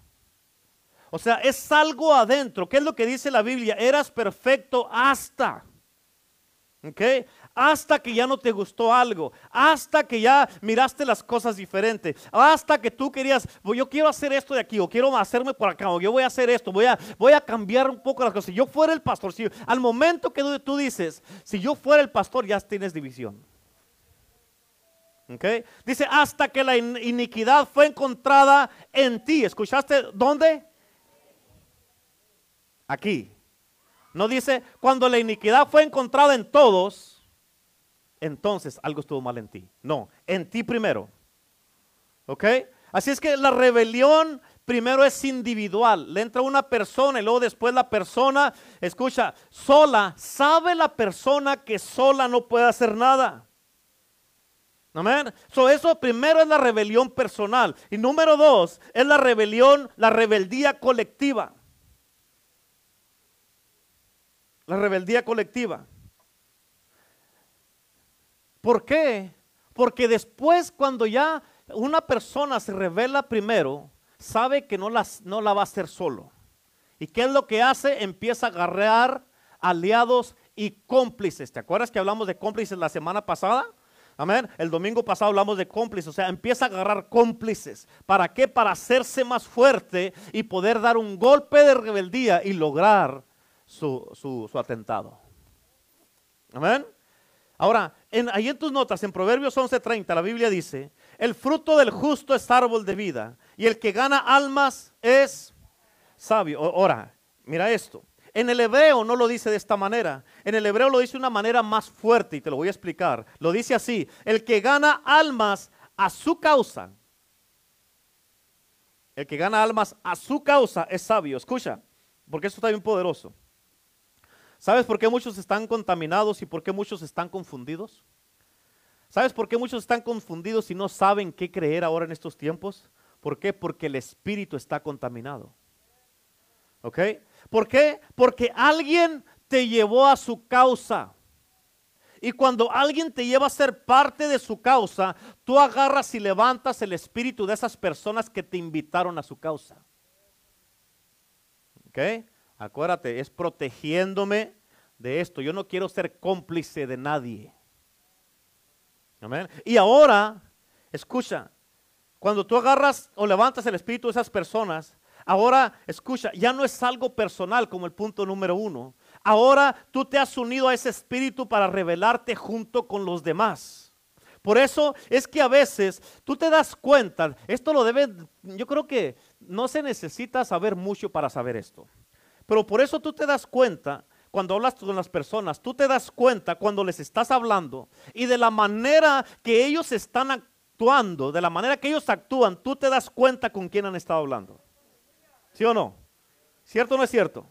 O sea, es algo adentro. ¿Qué es lo que dice la Biblia? Eras perfecto hasta. ¿Ok? Hasta que ya no te gustó algo, hasta que ya miraste las cosas diferentes, hasta que tú querías, yo quiero hacer esto de aquí, o quiero hacerme por acá, o yo voy a hacer esto, voy a, voy a cambiar un poco las cosas. Si yo fuera el pastor, al momento que tú dices, si yo fuera el pastor, ya tienes división. ¿Ok? Dice, hasta que la iniquidad fue encontrada en ti. ¿Escuchaste dónde? Aquí. No dice, cuando la iniquidad fue encontrada en todos, entonces algo estuvo mal en ti. No, en ti primero. ¿Ok? Así es que la rebelión primero es individual. Le entra una persona y luego después la persona, escucha, sola, sabe la persona que sola no puede hacer nada. Amén. So, eso primero es la rebelión personal. Y número dos es la rebelión, la rebeldía colectiva. La rebeldía colectiva. ¿Por qué? Porque después cuando ya una persona se revela primero, sabe que no, no la va a hacer solo. ¿Y qué es lo que hace? Empieza a agarrar aliados y cómplices. ¿Te acuerdas que hablamos de cómplices la semana pasada? Amén. El domingo pasado hablamos de cómplices, o sea, empieza a agarrar cómplices. ¿Para qué? Para hacerse más fuerte y poder dar un golpe de rebeldía y lograr su, atentado. Amén. Ahora, ahí en tus notas, en Proverbios 11:30, la Biblia dice, el fruto del justo es árbol de vida y el que gana almas es sabio. Ahora, mira esto. En el hebreo no lo dice de esta manera. En el hebreo lo dice de una manera más fuerte y te lo voy a explicar. Lo dice así, el que gana almas a su causa. El que gana almas a su causa es sabio. Escucha, porque esto está bien poderoso. ¿Sabes por qué muchos están contaminados y por qué muchos están confundidos? ¿Sabes por qué muchos están confundidos y no saben qué creer ahora en estos tiempos? ¿Por qué? Porque el espíritu está contaminado. ¿Ok? ¿Por qué? Porque alguien te llevó a su causa. Y cuando alguien te lleva a ser parte de su causa, tú agarras y levantas el espíritu de esas personas que te invitaron a su causa. ¿Ok? Acuérdate, es protegiéndome de esto. Yo no quiero ser cómplice de nadie. Amén. Y ahora, escucha, cuando tú agarras o levantas el espíritu de esas personas, ahora, escucha, ya no es algo personal como el punto número uno. Ahora tú te has unido a ese espíritu para revelarte junto con los demás. Por eso es que a veces tú te das cuenta, esto lo debe, yo creo que no se necesita saber mucho para saber esto. Pero por eso tú te das cuenta cuando hablas con las personas, tú te das cuenta cuando les estás hablando y de la manera que ellos están actuando, de la manera que ellos actúan, tú te das cuenta con quién han estado hablando. ¿Sí o no? ¿Cierto o no es cierto?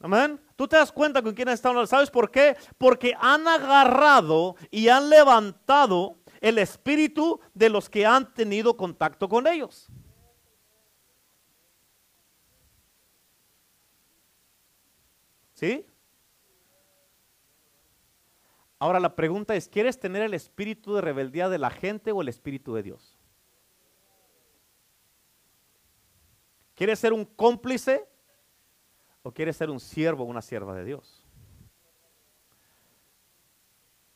Amén. Tú te das cuenta con quién han estado hablando. ¿Sabes por qué? Porque han agarrado y han levantado el espíritu de los que han tenido contacto con ellos. ¿Sí? Ahora la pregunta es, ¿quieres tener el espíritu de rebeldía de la gente o el espíritu de Dios? ¿Quieres ser un cómplice o quieres ser un siervo o una sierva de Dios?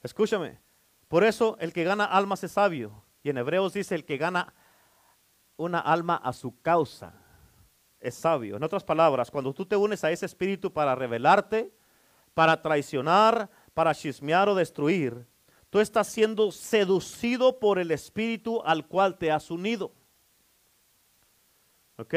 Escúchame, por eso el que gana almas es sabio. Y en Hebreos dice el que gana una alma a su causa es sabio. En otras palabras, cuando tú te unes a ese espíritu para rebelarte, para traicionar, para chismear o destruir, tú estás siendo seducido por el espíritu al cual te has unido. ¿Ok?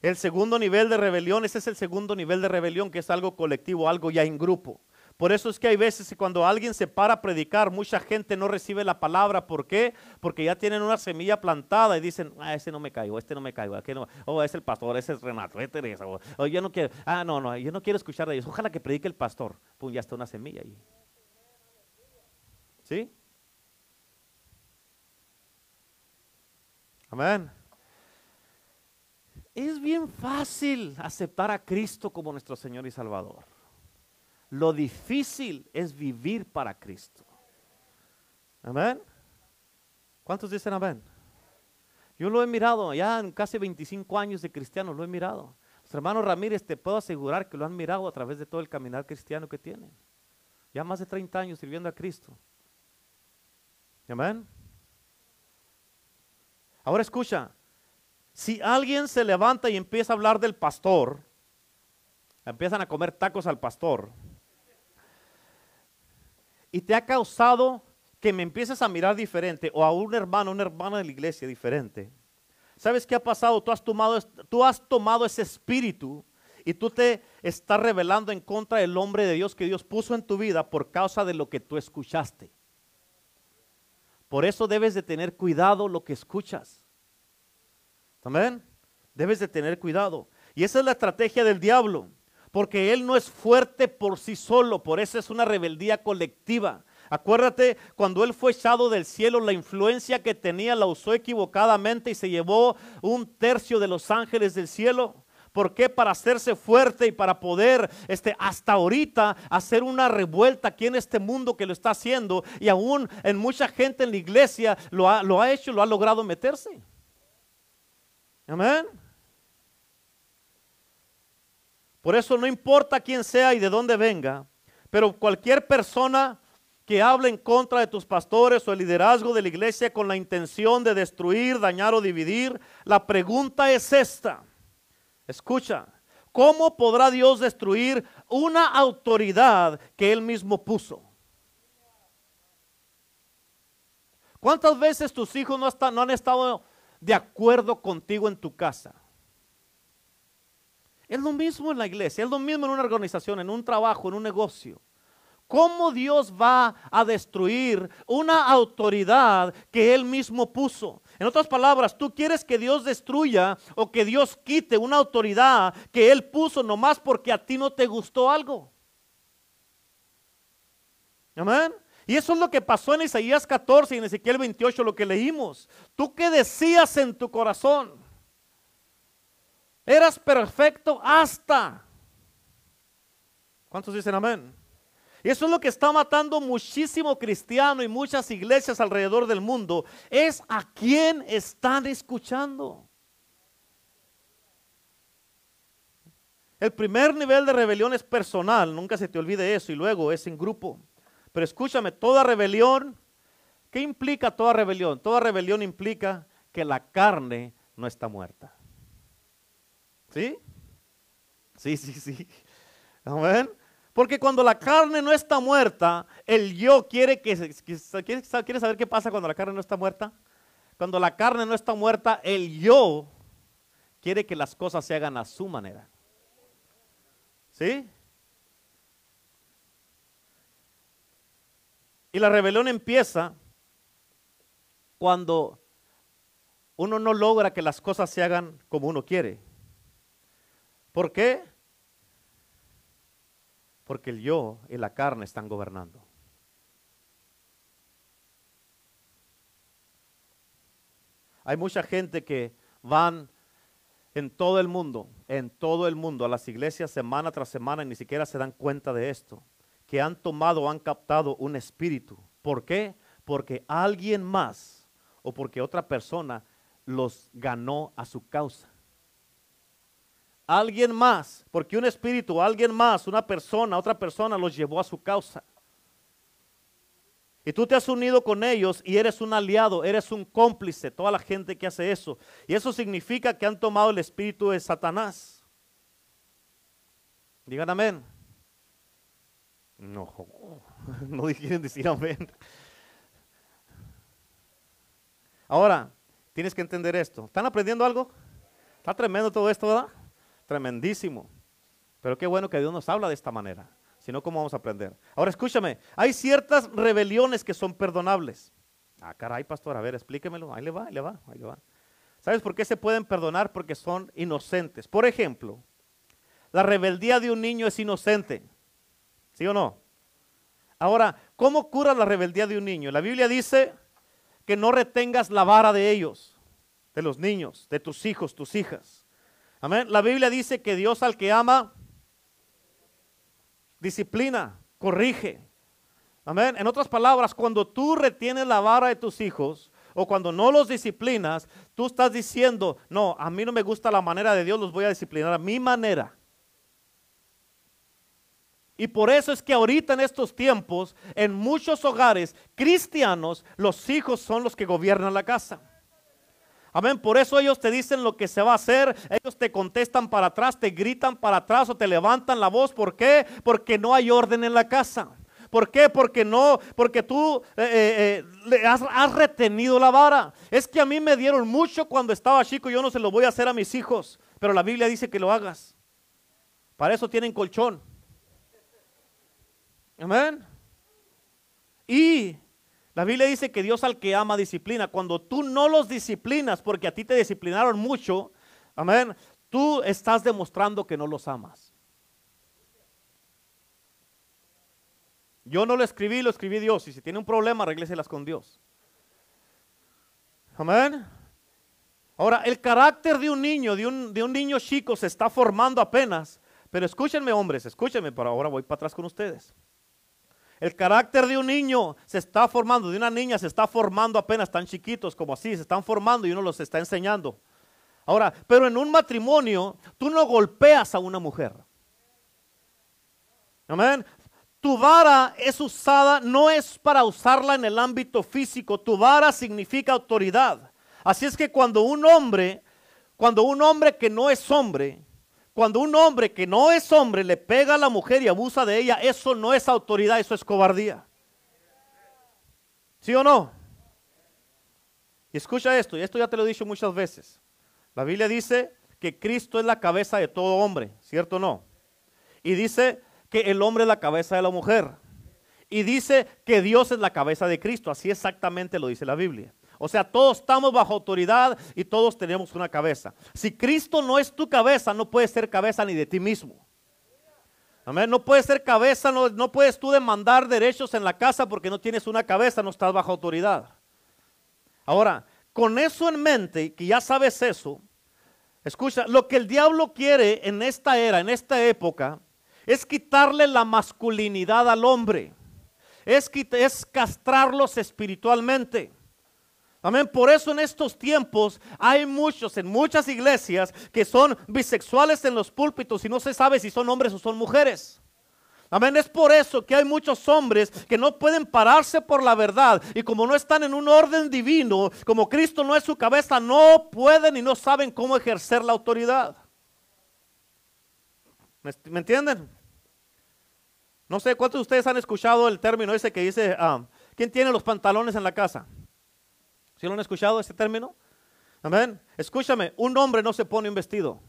El segundo nivel de rebelión, ese es el segundo nivel de rebelión, que es algo colectivo, algo ya en grupo. Por eso es que hay veces que cuando alguien se para a predicar, mucha gente no recibe la palabra. ¿Por qué? Porque ya tienen una semilla plantada y dicen, ah, ese no me caigo, este no me caigo, aquel no, oh, es el pastor, ese es Renato, es Teresa, o oh, yo no quiero, ah, no, no, yo no quiero escuchar de ellos. Ojalá que predique el pastor. Pum, ya está una semilla ahí. ¿Sí? Amén. Es bien fácil aceptar a Cristo como nuestro Señor y Salvador. Lo difícil es vivir para Cristo. Amén. ¿Cuántos dicen amén? Yo lo he mirado, ya en casi 25 años de cristiano, lo he mirado. Nuestro hermano Ramírez, te puedo asegurar que lo han mirado a través de todo el caminar cristiano que tienen. Ya más de 30 años sirviendo a Cristo. Amén. Ahora escucha, si alguien se levanta y empieza a hablar del pastor, empiezan a comer tacos al pastor, y te ha causado que me empieces a mirar diferente o a un hermano, una hermana de la iglesia diferente. ¿Sabes qué ha pasado? Tú has tomado, tú has tomado ese espíritu y tú te estás revelando en contra del hombre de Dios que Dios puso en tu vida por causa de lo que tú escuchaste. Por eso debes de tener cuidado lo que escuchas. Amén. Debes de tener cuidado. Y esa es la estrategia del diablo porque Él no es fuerte por sí solo, por eso es una rebeldía colectiva. Acuérdate, cuando Él fue echado del cielo, la influencia que tenía la usó equivocadamente y se llevó un tercio de los ángeles del cielo. ¿Por qué? Para hacerse fuerte y para poder este, hasta ahorita hacer una revuelta aquí en este mundo que lo está haciendo y aún en mucha gente en la iglesia lo ha, lo ha hecho, lo ha logrado meterse. Amén. Por eso no importa quién sea y de dónde venga, pero cualquier persona que hable en contra de tus pastores o el liderazgo de la iglesia con la intención de destruir, dañar o dividir, la pregunta es esta. Escucha, ¿cómo podrá Dios destruir una autoridad que Él mismo puso? ¿Cuántas veces tus hijos no, han estado de acuerdo contigo en tu casa? Es lo mismo en la iglesia, es lo mismo en una organización, en un trabajo, en un negocio. ¿Cómo Dios va a destruir una autoridad que Él mismo puso? En otras palabras, tú quieres que Dios destruya o que Dios quite una autoridad que Él puso nomás porque a ti no te gustó algo. Amén. Y eso es lo que pasó en Isaías 14 y en Ezequiel 28, lo que leímos. ¿Tú qué decías en tu corazón? Eras perfecto hasta. ¿Cuántos dicen amén? Y eso es lo que está matando muchísimo cristiano y muchas iglesias alrededor del mundo. Es a quién están escuchando. El primer nivel de rebelión es personal, nunca se te olvide eso, y luego es en grupo. Pero escúchame, toda rebelión, ¿qué implica toda rebelión? Toda rebelión implica que la carne no está muerta. ¿Sí? Sí, sí, sí. Amén. Porque cuando la carne no está muerta, el yo quiere que, quiere, quiere saber qué pasa cuando la carne no está muerta. Cuando la carne no está muerta, el yo quiere que las cosas se hagan a su manera. ¿Sí? Y la rebelión empieza cuando uno no logra que las cosas se hagan como uno quiere. ¿Por qué? Porque el yo y la carne están gobernando. Hay mucha gente que van en todo el mundo, en todo el mundo, a las iglesias semana tras semana y ni siquiera se dan cuenta de esto, que han tomado, han captado un espíritu. ¿Por qué? Porque alguien más o porque otra persona los ganó a su causa alguien más, porque un espíritu, alguien más, una persona, otra persona los llevó a su causa. Y tú te has unido con ellos y eres un aliado, eres un cómplice, toda la gente que hace eso. Y eso significa que han tomado el espíritu de Satanás. Digan amén. No, no quieren decir amén. Ahora, tienes que entender esto. ¿Están aprendiendo algo? Está tremendo todo esto, ¿verdad? Tremendísimo. Pero qué bueno que Dios nos habla de esta manera. Si no, ¿cómo vamos a aprender? Ahora escúchame, hay ciertas rebeliones que son perdonables. Ah, caray, pastor, a ver, explíquemelo. Ahí le va, ahí le va, ahí le va. ¿Sabes por qué se pueden perdonar? Porque son inocentes. Por ejemplo, la rebeldía de un niño es inocente. ¿Sí o no? Ahora, ¿cómo cura la rebeldía de un niño? La Biblia dice que no retengas la vara de ellos, de los niños, de tus hijos, tus hijas. Amén. La Biblia dice que Dios al que ama, disciplina, corrige. Amén. En otras palabras, cuando tú retienes la vara de tus hijos o cuando no los disciplinas, tú estás diciendo, no, a mí no me gusta la manera de Dios, los voy a disciplinar a mi manera. Y por eso es que ahorita en estos tiempos, en muchos hogares cristianos, los hijos son los que gobiernan la casa. Amén. Por eso ellos te dicen lo que se va a hacer. Ellos te contestan para atrás, te gritan para atrás o te levantan la voz. ¿Por qué? Porque no hay orden en la casa. ¿Por qué? Porque no, porque tú eh, eh, eh, has, has, retenido la vara. Es que a mí me dieron mucho cuando estaba chico, yo no se lo voy a hacer a mis hijos, pero la Biblia dice que lo hagas. Para eso tienen colchón. Amén. Y la Biblia dice que Dios al que ama disciplina. Cuando tú no los disciplinas porque a ti te disciplinaron mucho, amén, tú estás demostrando que no los amas. Yo no lo escribí, lo escribí Dios. Y si tiene un problema, arrégleselas con Dios. Amén. Ahora, el carácter de un niño, de un, de un niño chico, se está formando apenas. Pero escúchenme, hombres, escúchenme, pero ahora voy para atrás con ustedes. El carácter de un niño se está formando, de una niña se está formando apenas tan chiquitos como así, se están formando y uno los está enseñando. Ahora, pero en un matrimonio tú no golpeas a una mujer. Amén. Tu vara es usada, no es para usarla en el ámbito físico, tu vara significa autoridad. Así es que cuando un hombre, cuando un hombre que no es hombre, cuando un hombre que no es hombre le pega a la mujer y abusa de ella, eso no es autoridad, eso es cobardía. ¿Sí o no? Y escucha esto, y esto ya te lo he dicho muchas veces. La Biblia dice que Cristo es la cabeza de todo hombre, ¿cierto o no? Y dice que el hombre es la cabeza de la mujer. Y dice que Dios es la cabeza de Cristo, así exactamente lo dice la Biblia. O sea, todos estamos bajo autoridad y todos tenemos una cabeza. Si Cristo no es tu cabeza, no puedes ser cabeza ni de ti mismo. Amén. No puedes ser cabeza, no, puedes tú demandar derechos en la casa porque no tienes una cabeza, no estás bajo autoridad. Ahora, con eso en mente, que ya sabes eso, escucha, lo que el diablo quiere en esta era, en esta época, es quitarle la masculinidad al hombre. Es castrarlos espiritualmente. Amén. Por eso en estos tiempos hay muchos, en muchas iglesias, que son bisexuales en los púlpitos y no se sabe si son hombres o son mujeres. Amén. Es por eso que hay muchos hombres que no pueden pararse por la verdad. Y como no están en un orden divino, como Cristo no es su cabeza, no pueden y no saben cómo ejercer la autoridad. ¿Me, entienden? No sé cuántos de ustedes han escuchado el término ese que dice, ah, ¿quién tiene los pantalones en la casa? ¿Sí lo han escuchado ese término? Amén. Escúchame, un hombre no se pone un vestido.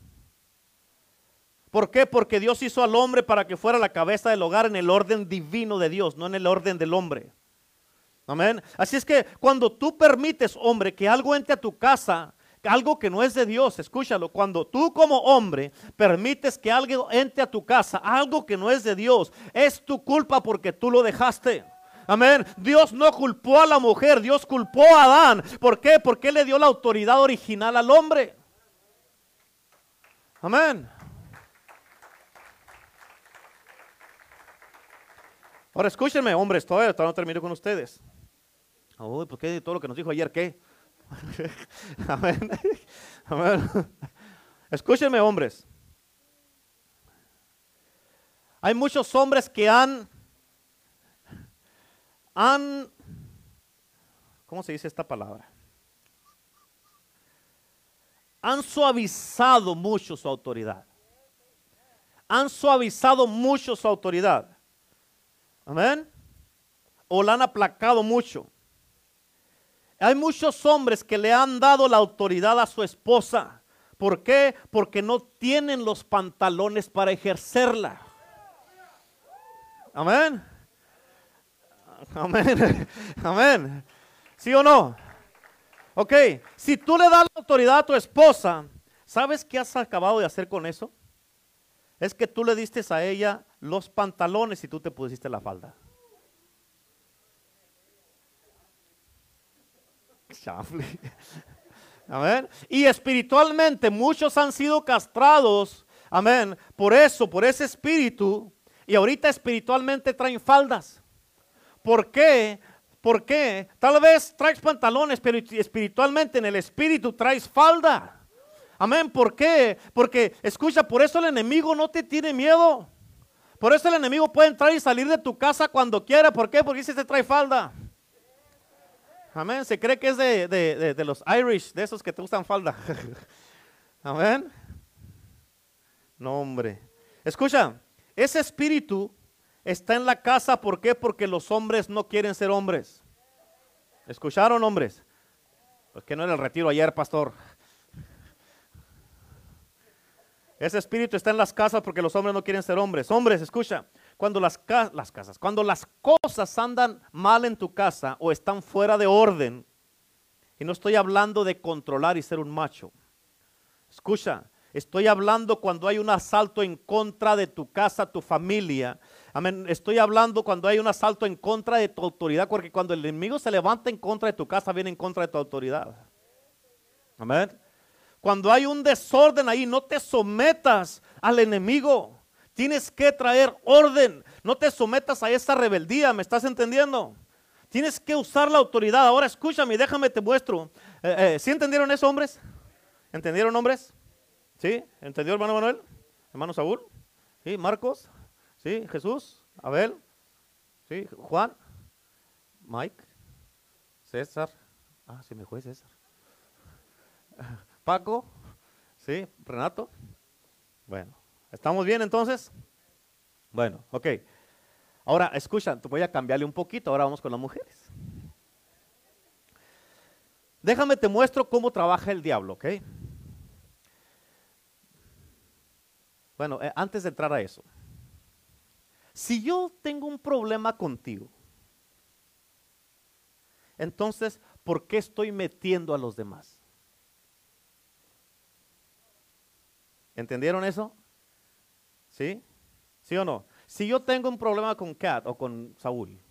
¿Por qué? Porque Dios hizo al hombre para que fuera la cabeza del hogar en el orden divino de Dios, no en el orden del hombre. Amén. Así es que cuando tú permites, hombre, que algo entre a tu casa, algo que no es de Dios, escúchalo, cuando tú como hombre permites que algo entre a tu casa, algo que no es de Dios, es tu culpa porque tú lo dejaste. Amén. Dios no culpó a la mujer, Dios culpó a Adán. ¿Por qué? Porque le dio la autoridad original al hombre. Amén. Ahora escúchenme, hombres, todavía, todavía no termino con ustedes. Uy, ¿por qué todo lo que nos dijo ayer qué? Amén. Amén. Escúchenme, hombres. Hay muchos hombres que han han, ¿cómo se dice esta palabra? Han suavizado mucho su autoridad. Han suavizado mucho su autoridad. Amén. O la han aplacado mucho. Hay muchos hombres que le han dado la autoridad a su esposa. ¿Por qué? Porque no tienen los pantalones para ejercerla. Amén. Amén. Amén. ¿Sí o no? Ok, si tú le das la autoridad a tu esposa, ¿sabes qué has acabado de hacer con eso? Es que tú le diste a ella los pantalones y tú te pusiste la falda. Amén. Y espiritualmente muchos han sido castrados. Amén. Por eso, por ese espíritu. Y ahorita espiritualmente traen faldas. ¿Por qué? ¿Por qué? Tal vez traes pantalones, pero espiritualmente en el espíritu traes falda. Amén. ¿Por qué? Porque, escucha, por eso el enemigo no te tiene miedo. Por eso el enemigo puede entrar y salir de tu casa cuando quiera. ¿Por qué? Porque se te trae falda. Amén. Se cree que es de, los Irish, de esos que te gustan falda. Amén. No, hombre. Escucha, ese espíritu está en la casa. ¿Por qué? Porque los hombres no quieren ser hombres. ¿Escucharon, hombres? Pues que no era el retiro ayer, pastor. Ese espíritu está en las casas porque los hombres no quieren ser hombres. Hombres, escucha, cuando las, las casas, cuando las cosas andan mal en tu casa o están fuera de orden, y no estoy hablando de controlar y ser un macho. Escucha, estoy hablando cuando hay un asalto en contra de tu casa, tu familia. Amén. Estoy hablando cuando hay un asalto en contra de tu autoridad, porque cuando el enemigo se levanta en contra de tu casa, viene en contra de tu autoridad. Amén. Cuando hay un desorden ahí, no te sometas al enemigo. Tienes que traer orden. No te sometas a esa rebeldía, ¿me estás entendiendo? Tienes que usar la autoridad. Ahora escúchame, déjame te muestro. Eh, eh, ¿Sí entendieron eso, hombres? ¿Entendieron, hombres? ¿Sí? ¿Entendió, hermano Manuel? ¿Hermano Saúl? ¿Sí? ¿Marcos? ¿Sí? ¿Jesús? ¿Abel? ¿Sí? ¿Juan? ¿Mike? ¿César? Ah, sí me fue César. Paco, ¿sí? Renato. Bueno, ¿estamos bien entonces? Bueno, ok. Ahora, escucha, voy a cambiarle un poquito, ahora vamos con las mujeres. Déjame te muestro cómo trabaja el diablo, ¿ok? Bueno, eh, antes de entrar a eso, si yo tengo un problema contigo, entonces, ¿por qué estoy metiendo a los demás? ¿Entendieron eso? ¿Sí? ¿Sí o no? Si yo tengo un problema con Kat o con Saúl,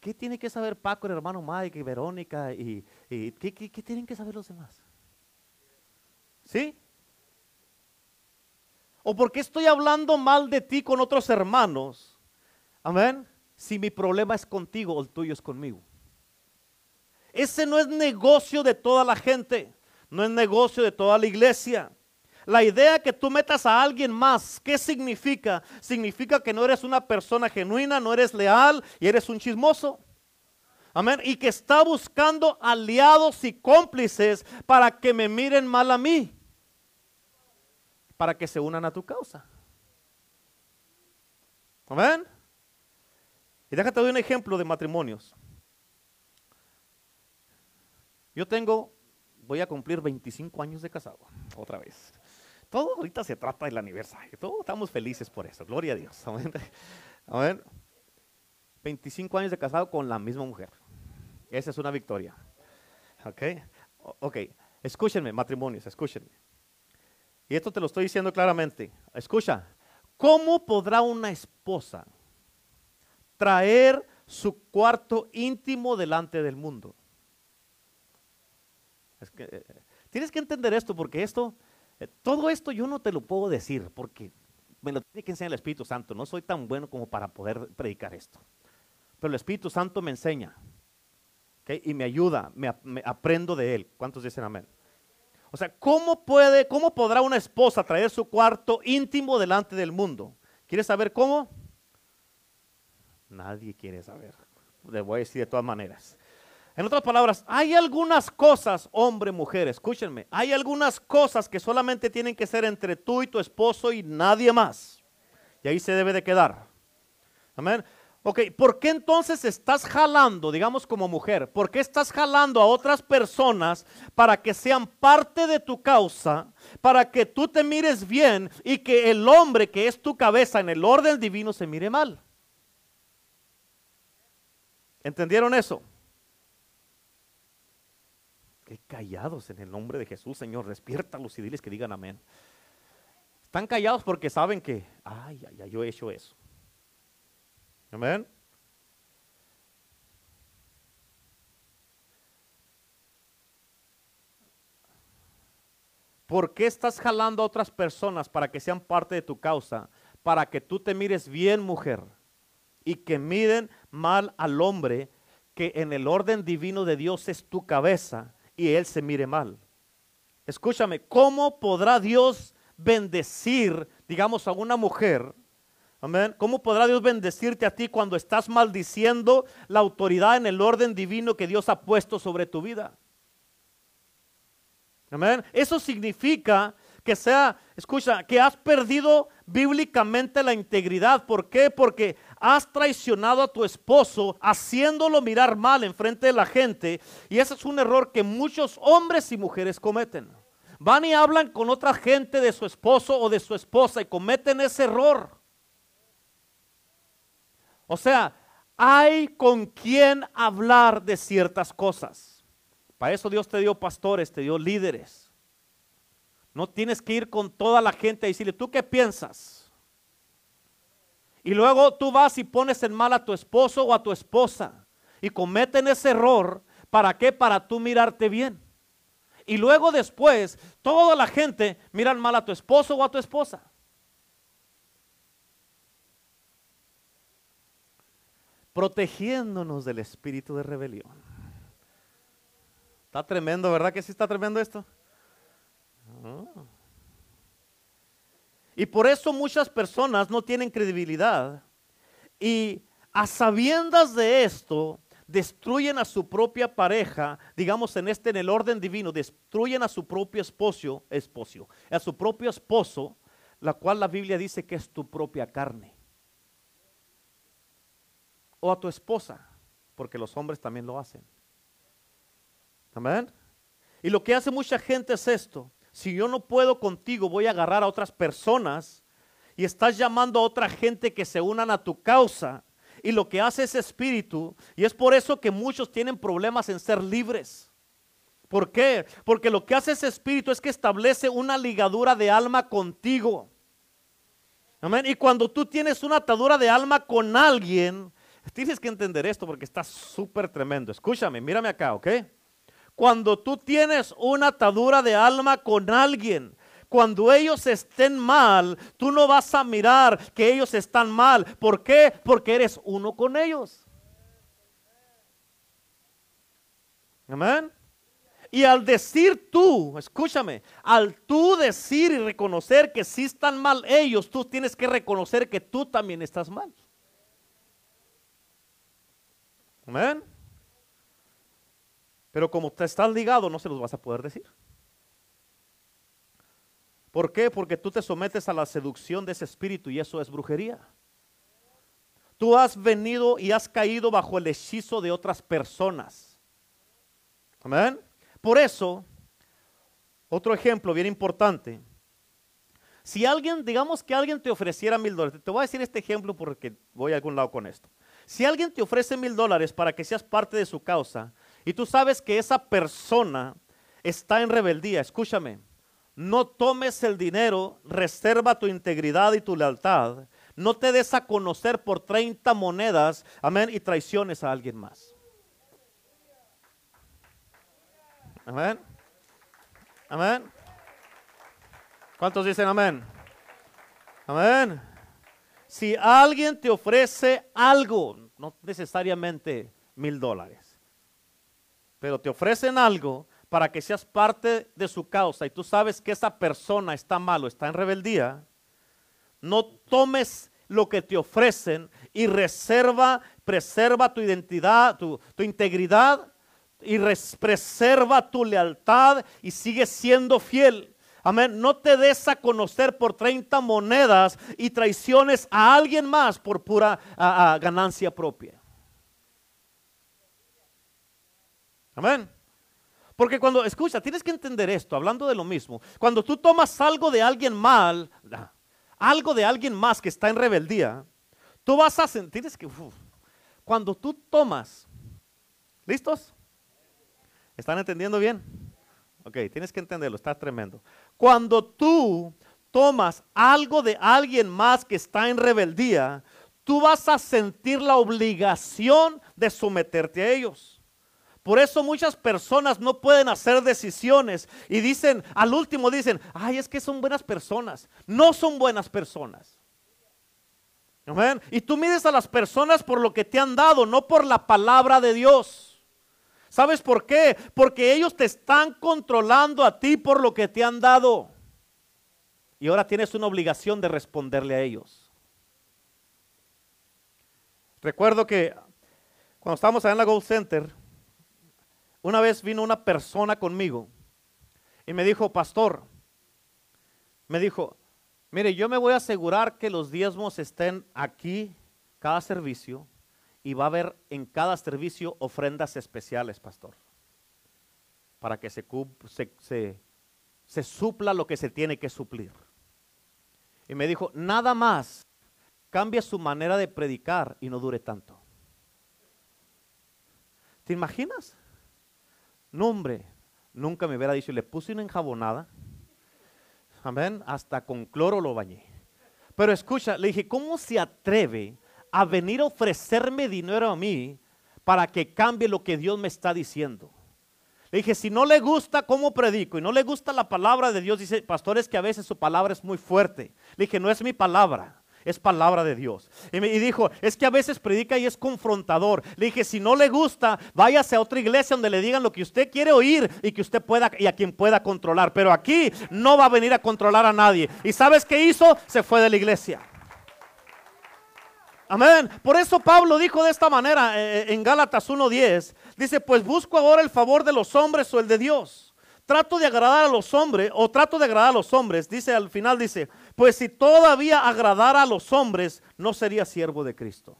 ¿qué tiene que saber Paco, el hermano Mike y Verónica? Y, ¿qué, qué tienen que saber los demás? ¿Sí? ¿O por qué estoy hablando mal de ti con otros hermanos? Amén. Si mi problema es contigo o el tuyo es conmigo. Ese no es negocio de toda la gente. No es negocio de toda la iglesia. La idea que tú metas a alguien más, ¿qué significa? Significa que no eres una persona genuina, no eres leal y eres un chismoso. Amén. Y que está buscando aliados y cómplices para que me miren mal a mí. Para que se unan a tu causa. Amén. Y déjate doy un ejemplo de matrimonios. Yo tengo, voy a cumplir 25 años de casado, otra vez. Todo ahorita se trata del aniversario. Todos estamos felices por eso. Gloria a Dios. Amén. 25 años de casado con la misma mujer. Esa es una victoria. Ok. Ok. Escúchenme, matrimonios, escúchenme. Y esto te lo estoy diciendo claramente. Escucha. ¿Cómo podrá una esposa traer su cuarto íntimo delante del mundo? Es que, eh, tienes que entender esto porque esto eh, todo esto yo no te lo puedo decir porque me lo tiene que enseñar el Espíritu Santo. No soy tan bueno como para poder predicar esto. Pero el Espíritu Santo me enseña y me ayuda, me, aprendo de él. ¿Cuántos dicen amén? O sea, ¿cómo puede, cómo podrá una esposa traer su cuarto íntimo delante del mundo? ¿Quieres saber cómo? Nadie quiere saber. Le voy a decir de todas maneras. En otras palabras, hay algunas cosas, hombre, mujer, escúchenme, hay algunas cosas que solamente tienen que ser entre tú y tu esposo y nadie más. Y ahí se debe de quedar. Amén. Ok, ¿por qué entonces estás jalando, digamos como mujer, por qué estás jalando a otras personas para que sean parte de tu causa, para que tú te mires bien y que el hombre que es tu cabeza en el orden divino se mire mal? ¿Entendieron eso? Qué callados en el nombre de Jesús, Señor, despiértalos y diles que digan amén. Están callados porque saben que, ay, ay, ay, yo he hecho eso. Amén. ¿Por qué estás jalando a otras personas para que sean parte de tu causa? Para que tú te mires bien, mujer, y que miren mal al hombre que en el orden divino de Dios es tu cabeza y él se mire mal. Escúchame, ¿cómo podrá Dios bendecir, digamos, a una mujer Amén. ¿Cómo podrá Dios bendecirte a ti cuando estás maldiciendo la autoridad en el orden divino que Dios ha puesto sobre tu vida? Amén. Eso significa que sea, escucha, que has perdido bíblicamente la integridad. ¿Por qué? Porque has traicionado a tu esposo haciéndolo mirar mal en frente de la gente. Y ese es un error que muchos hombres y mujeres cometen. Van y hablan con otra gente de su esposo o de su esposa y cometen ese error. O sea, hay con quien hablar de ciertas cosas. Para eso Dios te dio pastores, te dio líderes. No tienes que ir con toda la gente y decirle, ¿tú qué piensas? Y luego tú vas y pones en mal a tu esposo o a tu esposa y cometen ese error. ¿Para qué? Para tú mirarte bien. Y luego después, toda la gente miran mal a tu esposo o a tu esposa. Protegiéndonos del espíritu de rebelión. Está tremendo, ¿verdad que sí está tremendo esto? Y por eso muchas personas no tienen credibilidad y a sabiendas de esto destruyen a su propia pareja, digamos en este en el orden divino, destruyen a su propio esposo, esposo, a su propio esposo, la cual la Biblia dice que es tu propia carne o a tu esposa, porque los hombres también lo hacen. Amén. Y lo que hace mucha gente es esto. Si yo no puedo contigo, voy a agarrar a otras personas y estás llamando a otra gente que se unan a tu causa. Y lo que hace ese espíritu, y es por eso que muchos tienen problemas en ser libres. ¿Por qué? Porque lo que hace ese espíritu es que establece una ligadura de alma contigo. Amén. Y cuando tú tienes una atadura de alma con alguien, Tienes que entender esto porque está súper tremendo. Escúchame, mírame acá, ¿ok? Cuando tú tienes una atadura de alma con alguien, cuando ellos estén mal, tú no vas a mirar que ellos están mal. ¿Por qué? Porque eres uno con ellos. Amén. Y al decir tú, escúchame, al tú decir y reconocer que sí están mal ellos, tú tienes que reconocer que tú también estás mal. Amén. Pero como te estás ligado, no se los vas a poder decir. ¿Por qué? Porque tú te sometes a la seducción de ese espíritu y eso es brujería. Tú has venido y has caído bajo el hechizo de otras personas. Amén. Por eso, otro ejemplo bien importante. Si alguien, digamos que alguien te ofreciera mil dólares, te voy a decir este ejemplo porque voy a algún lado con esto. Si alguien te ofrece mil dólares para que seas parte de su causa y tú sabes que esa persona está en rebeldía, escúchame, no tomes el dinero, reserva tu integridad y tu lealtad. No te des a conocer por 30 monedas, amén, y traiciones a alguien más. Amén. Amén. ¿Cuántos dicen amén? Amén. Si alguien te ofrece algo, no necesariamente mil dólares, pero te ofrecen algo para que seas parte de su causa y tú sabes que esa persona está malo, está en rebeldía, no tomes lo que te ofrecen y reserva, preserva tu identidad, tu, integridad y preserva tu lealtad y sigue siendo fiel Amén. No te des a conocer por 30 monedas y traiciones a alguien más por pura ganancia propia. Amén. Porque cuando, escucha, tienes que entender esto, hablando de lo mismo. Cuando tú tomas algo de alguien mal, algo de alguien más que está en rebeldía, tú vas a sentir, tienes que, cuando tú tomas, ¿listos? ¿Están entendiendo bien? Ok, tienes que entenderlo, está tremendo. Cuando tú tomas algo de alguien más que está en rebeldía, tú vas a sentir la obligación de someterte a ellos. Por eso muchas personas no pueden hacer decisiones y dicen, al último dicen, ay, es que son buenas personas. No son buenas personas. Y tú mides a las personas por lo que te han dado, no por la palabra de Dios. ¿Sabes por qué? Porque ellos te están controlando a ti por lo que te han dado. Y ahora tienes una obligación de responderle a ellos. Recuerdo que cuando estábamos allá en la Gold Center, una vez vino una persona conmigo y me dijo, pastor, me dijo, mire, yo me voy a asegurar que los diezmos estén aquí cada servicio y va a haber en cada servicio ofrendas especiales, pastor, para que se, supla lo que se tiene que suplir. Y me dijo, nada más, cambia su manera de predicar y no dure tanto. ¿Te imaginas? No, hombre, nunca me hubiera dicho, le puse una enjabonada. Amén, hasta con cloro lo bañé. Pero escucha, le dije, ¿cómo se atreve a venir a ofrecerme dinero a mí para que cambie lo que Dios me está diciendo? Le dije, si no le gusta cómo predico y no le gusta la palabra de Dios, dice, pastores que a veces su palabra es muy fuerte. Le dije, no es mi palabra es palabra de Dios. Y, me, dijo, es que a veces predica y es confrontador. Le dije, si no le gusta, váyase a otra iglesia donde le digan lo que usted quiere oír y que usted pueda y a quien pueda controlar. Pero aquí no va a venir a controlar a nadie. ¿Y sabes qué hizo? Se fue de la iglesia. Amén. Por eso Pablo dijo de esta manera eh, eh, en Gálatas 1.10. Dice, pues busco ahora el favor de los hombres o el de Dios trato de agradar a los hombres o trato de agradar a los hombres, dice al final, dice, pues si todavía agradara a los hombres, no sería siervo de Cristo.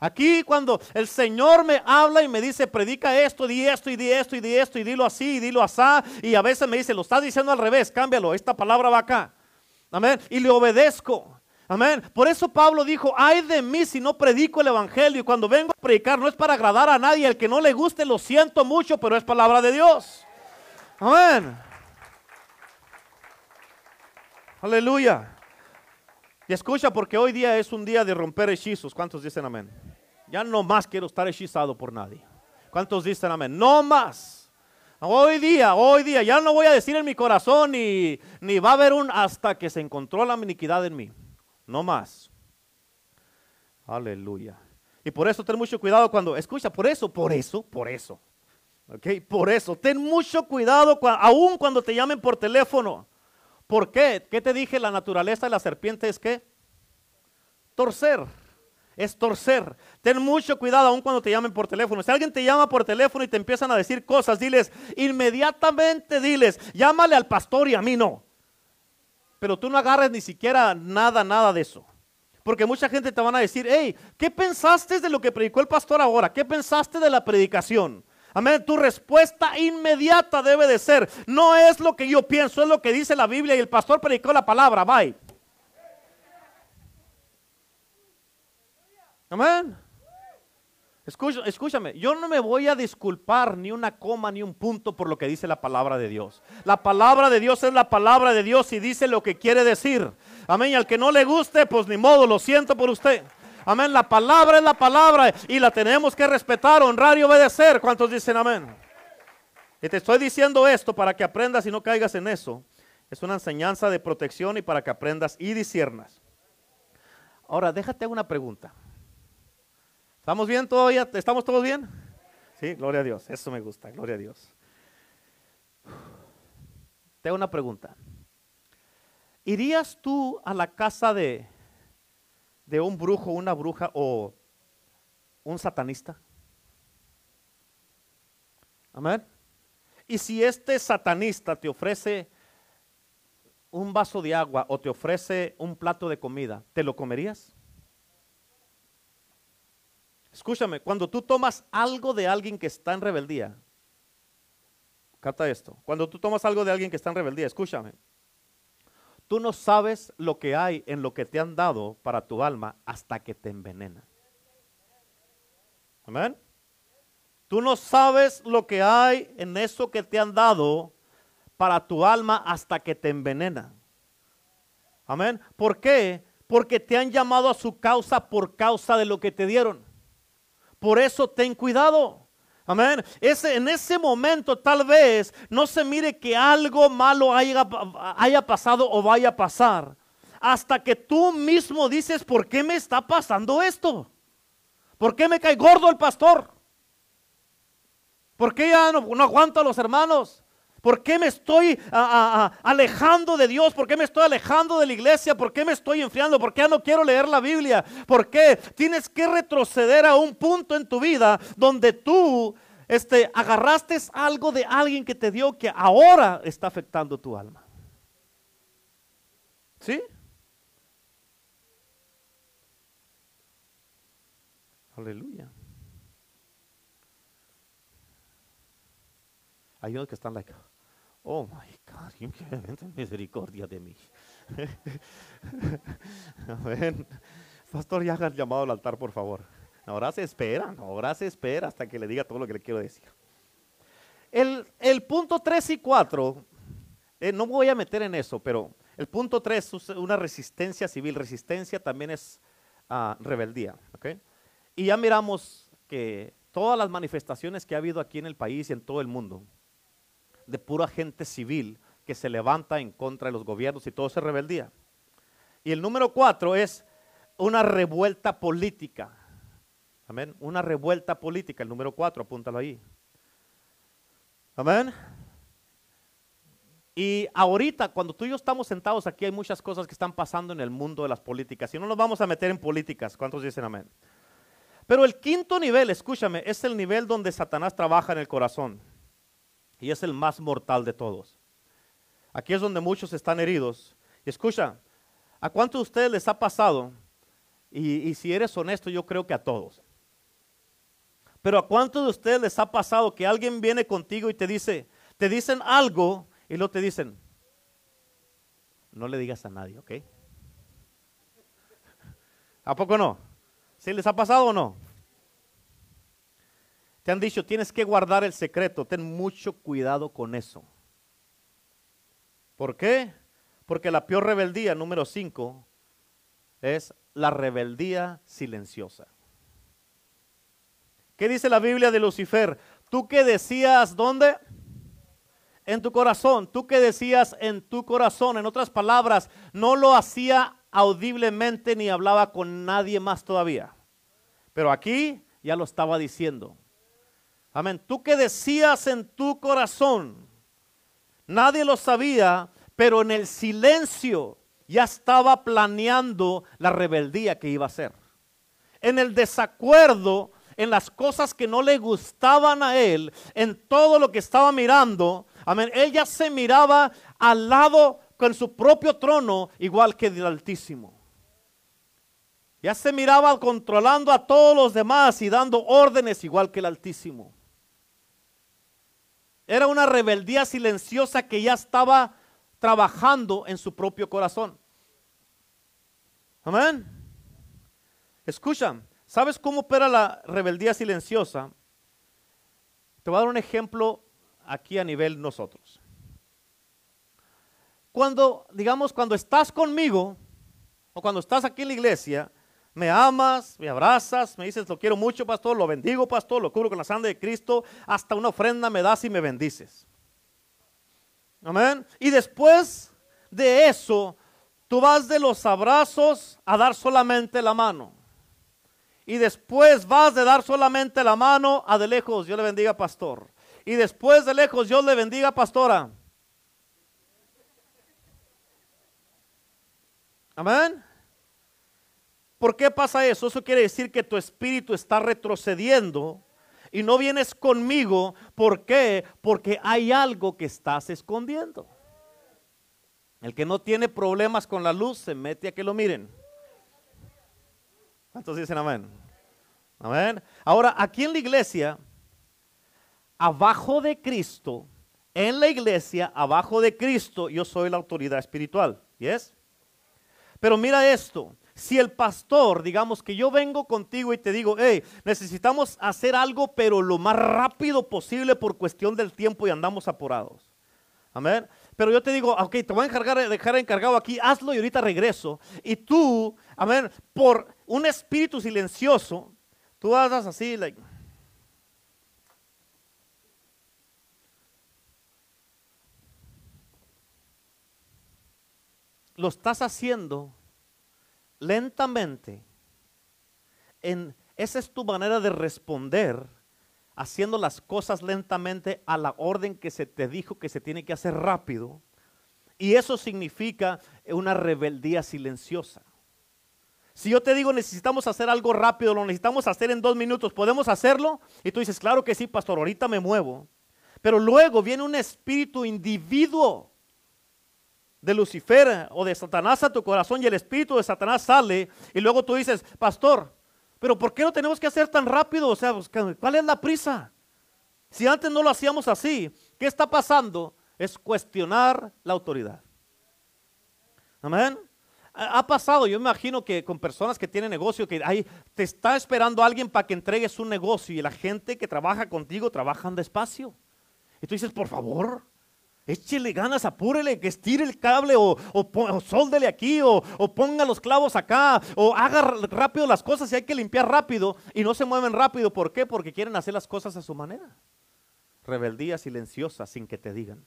Aquí cuando el Señor me habla y me dice, predica esto, di esto y di esto y di esto y dilo así y dilo así, y a veces me dice, lo estás diciendo al revés, cámbialo, esta palabra va acá. Amén. Y le obedezco. Amén. Por eso Pablo dijo, ay de mí si no predico el Evangelio. Y cuando vengo a predicar no es para agradar a nadie. El que no le guste lo siento mucho, pero es palabra de Dios. Amén. Aleluya. Y escucha, porque hoy día es un día de romper hechizos. ¿Cuántos dicen amén? Ya no más quiero estar hechizado por nadie. ¿Cuántos dicen amén? No más. Hoy día, hoy día, ya no voy a decir en mi corazón ni, ni va a haber un hasta que se encontró la iniquidad en mí. No más. Aleluya. Y por eso ten mucho cuidado cuando, escucha, por eso, por eso, por eso. Ok, por eso, ten mucho cuidado aún cuando te llamen por teléfono. ¿Por qué? ¿Qué te dije? La naturaleza de la serpiente es que torcer. Es torcer. Ten mucho cuidado aún cuando te llamen por teléfono. Si alguien te llama por teléfono y te empiezan a decir cosas, diles, inmediatamente diles, llámale al pastor y a mí no. Pero tú no agarres ni siquiera nada, nada de eso. Porque mucha gente te van a decir, hey, ¿qué pensaste de lo que predicó el pastor ahora? ¿Qué pensaste de la predicación? Amén. Tu respuesta inmediata debe de ser, no es lo que yo pienso, es lo que dice la Biblia y el pastor predicó la palabra. Bye. Amén. Escúchame, yo no me voy a disculpar ni una coma ni un punto por lo que dice la palabra de Dios. La palabra de Dios es la palabra de Dios y dice lo que quiere decir. Amén. Y al que no le guste, pues ni modo, lo siento por usted. Amén. La palabra es la palabra y la tenemos que respetar, honrar y obedecer. ¿Cuántos dicen amén? Y te estoy diciendo esto para que aprendas y no caigas en eso. Es una enseñanza de protección y para que aprendas y disiernas. Ahora, déjate una pregunta. ¿Estamos bien todavía? ¿Estamos todos bien? Sí, gloria a Dios. Eso me gusta, gloria a Dios. Te una pregunta. ¿Irías tú a la casa de de un brujo, una bruja o un satanista? Amén. Y si este satanista te ofrece un vaso de agua o te ofrece un plato de comida, ¿te lo comerías? Escúchame, cuando tú tomas algo de alguien que está en rebeldía, capta esto, cuando tú tomas algo de alguien que está en rebeldía, escúchame, tú no sabes lo que hay en lo que te han dado para tu alma hasta que te envenena. Amén. Tú no sabes lo que hay en eso que te han dado para tu alma hasta que te envenena. Amén. ¿Por qué? Porque te han llamado a su causa por causa de lo que te dieron. Por eso ten cuidado. Amén. Ese, en ese momento tal vez no se mire que algo malo haya, pasado o vaya a pasar. Hasta que tú mismo dices, ¿por qué me está pasando esto? ¿Por qué me cae gordo el pastor? ¿Por qué ya no, no aguanto a los hermanos? ¿Por qué me estoy alejando de Dios? ¿Por qué me estoy alejando de la iglesia? ¿Por qué me estoy enfriando? ¿Por qué no quiero leer la Biblia? ¿Por qué tienes que retroceder a un punto en tu vida donde tú este, agarraste algo de alguien que te dio que ahora está afectando tu alma? ¿Sí? Aleluya. Hay unos que están like, Oh my God, misericordia de mí. Amén. Pastor, ya han llamado al altar, por favor. Ahora se espera, ahora se espera hasta que le diga todo lo que le quiero decir. El, punto 3 y 4, eh, no voy a meter en eso, pero el punto 3 es una resistencia civil. Resistencia también es ah, rebeldía. Y ya miramos que todas las manifestaciones que ha habido aquí en el país y en todo el mundo, de pura gente civil que se levanta en contra de los gobiernos y todo se rebeldía. Y el número cuatro es una revuelta política. Amén. Una revuelta política. El número cuatro, apúntalo ahí. Amén. Y ahorita, cuando tú y yo estamos sentados aquí, hay muchas cosas que están pasando en el mundo de las políticas. Y no nos vamos a meter en políticas. ¿Cuántos dicen amén? Pero el quinto nivel, escúchame, es el nivel donde Satanás trabaja en el corazón y es el más mortal de todos. Aquí es donde muchos están heridos. Y escucha, ¿a cuántos de ustedes les ha pasado? Y, si eres honesto, yo creo que a todos. Pero ¿a cuántos de ustedes les ha pasado que alguien viene contigo y te dice, te dicen algo y luego te dicen, no le digas a nadie, ¿ok? ¿A poco no? ¿Sí les ha pasado o no? Te han dicho, tienes que guardar el secreto, ten mucho cuidado con eso. ¿Por qué? Porque la peor rebeldía, número 5, es la rebeldía silenciosa. ¿Qué dice la Biblia de Lucifer? Tú que decías, ¿dónde? En tu corazón. Tú que decías en tu corazón. En otras palabras, no lo hacía audiblemente ni hablaba con nadie más todavía. Pero aquí ya lo estaba diciendo. Amén. Tú que decías en tu corazón, nadie lo sabía, pero en el silencio ya estaba planeando la rebeldía que iba a hacer. En el desacuerdo, en las cosas que no le gustaban a él, en todo lo que estaba mirando, amén, él ya se miraba al lado con su propio trono, igual que del Altísimo. Ya se miraba controlando a todos los demás y dando órdenes igual que el Altísimo. Era una rebeldía silenciosa que ya estaba trabajando en su propio corazón. Amén. Escucha, ¿sabes cómo opera la rebeldía silenciosa? Te voy a dar un ejemplo aquí a nivel nosotros. Cuando, digamos, cuando estás conmigo o cuando estás aquí en la iglesia, me amas, me abrazas, me dices, lo quiero mucho, pastor, lo bendigo, pastor, lo cubro con la sangre de Cristo, hasta una ofrenda me das y me bendices. Amén. Y después de eso, tú vas de los abrazos a dar solamente la mano. Y después vas de dar solamente la mano a de lejos, Dios le bendiga, pastor. Y después de lejos, Dios le bendiga, pastora. Amén. ¿Por qué pasa eso? Eso quiere decir que tu espíritu está retrocediendo y no vienes conmigo. ¿Por qué? Porque hay algo que estás escondiendo. El que no tiene problemas con la luz se mete a que lo miren. ¿Cuántos dicen amén? Amén. Ahora, aquí en la iglesia, abajo de Cristo, en la iglesia, abajo de Cristo, yo soy la autoridad espiritual. ¿Yes? Pero mira esto, si el pastor, digamos que yo vengo contigo y te digo, hey, necesitamos hacer algo, pero lo más rápido posible por cuestión del tiempo y andamos apurados. Amén. Pero yo te digo, ok, te voy a encargar, dejar encargado aquí, hazlo y ahorita regreso. Y tú, amén, por un espíritu silencioso, tú hagas así, like, lo estás haciendo lentamente, en, esa es tu manera de responder, haciendo las cosas lentamente a la orden que se te dijo que se tiene que hacer rápido. Y eso significa una rebeldía silenciosa. Si yo te digo necesitamos hacer algo rápido, lo necesitamos hacer en dos minutos, ¿podemos hacerlo? Y tú dices, claro que sí, pastor, ahorita me muevo. Pero luego viene un espíritu individuo de Lucifer o de Satanás a tu corazón y el espíritu de Satanás sale y luego tú dices, pastor, pero ¿por qué no tenemos que hacer tan rápido? O sea, pues, ¿cuál es la prisa? Si antes no lo hacíamos así, ¿qué está pasando? Es cuestionar la autoridad. Amén. Ha pasado, yo me imagino que con personas que tienen negocio, que ahí te está esperando alguien para que entregues un negocio y la gente que trabaja contigo trabajan despacio. Y tú dices, por favor, Échele ganas, apúrele, que estire el cable o, o, aquí o, o, ponga los clavos acá o haga rápido las cosas y hay que limpiar rápido y no se mueven rápido. ¿Por qué? Porque quieren hacer las cosas a su manera. Rebeldía silenciosa sin que te digan.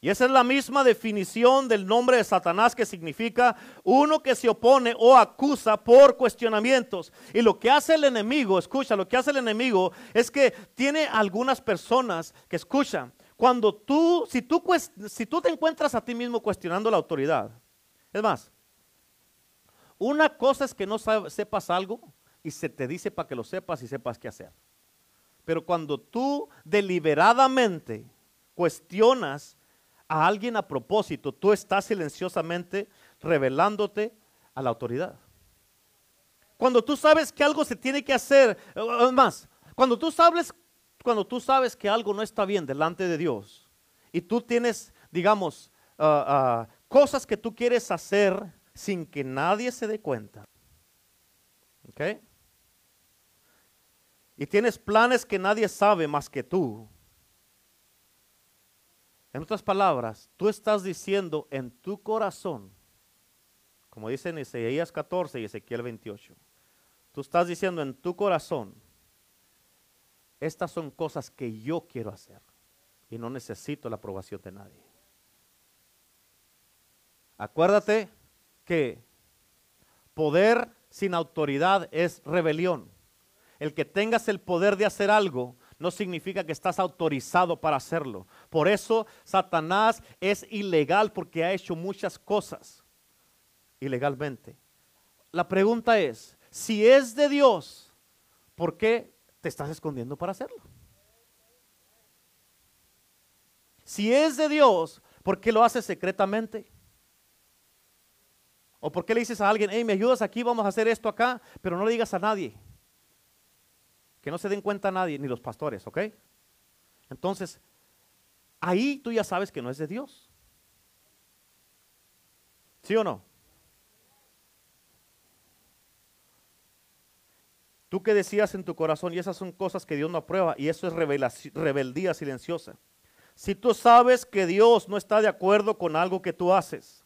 Y esa es la misma definición del nombre de Satanás que significa uno que se opone o acusa por cuestionamientos. Y lo que hace el enemigo, escucha, lo que hace el enemigo es que tiene algunas personas que escuchan cuando tú, si tú, si tú te encuentras a ti mismo cuestionando la autoridad, es más, una cosa es que no sepas algo y se te dice para que lo sepas y sepas qué hacer. Pero cuando tú deliberadamente cuestionas a alguien a propósito, tú estás silenciosamente revelándote a la autoridad. Cuando tú sabes que algo se tiene que hacer, es más, cuando tú sabes cuando tú sabes que algo no está bien delante de Dios y tú tienes, digamos, ah, ah, cosas que tú quieres hacer sin que nadie se dé cuenta. ¿Ok? Y tienes planes que nadie sabe más que tú. En otras palabras, tú estás diciendo en tu corazón, como dice en Isaías 14 y Ezequiel 28, tú estás diciendo en tu corazón, estas son cosas que yo quiero hacer y no necesito la aprobación de nadie. Acuérdate que poder sin autoridad es rebelión. El que tengas el poder de hacer algo no significa que estás autorizado para hacerlo. Por eso Satanás es ilegal porque ha hecho muchas cosas ilegalmente. La pregunta es, si es de Dios, ¿por qué te estás escondiendo para hacerlo. Si es de Dios, ¿por qué lo haces secretamente? ¿O por qué le dices a alguien, hey, me ayudas aquí, vamos a hacer esto acá, pero no le digas a nadie? Que no se den cuenta a nadie, ni los pastores, ¿ok? Entonces, ahí tú ya sabes que no es de Dios. ¿Sí o no? Tú que decías en tu corazón, y esas son cosas que Dios no aprueba, y eso es rebeldía silenciosa. Si tú sabes que Dios no está de acuerdo con algo que tú haces,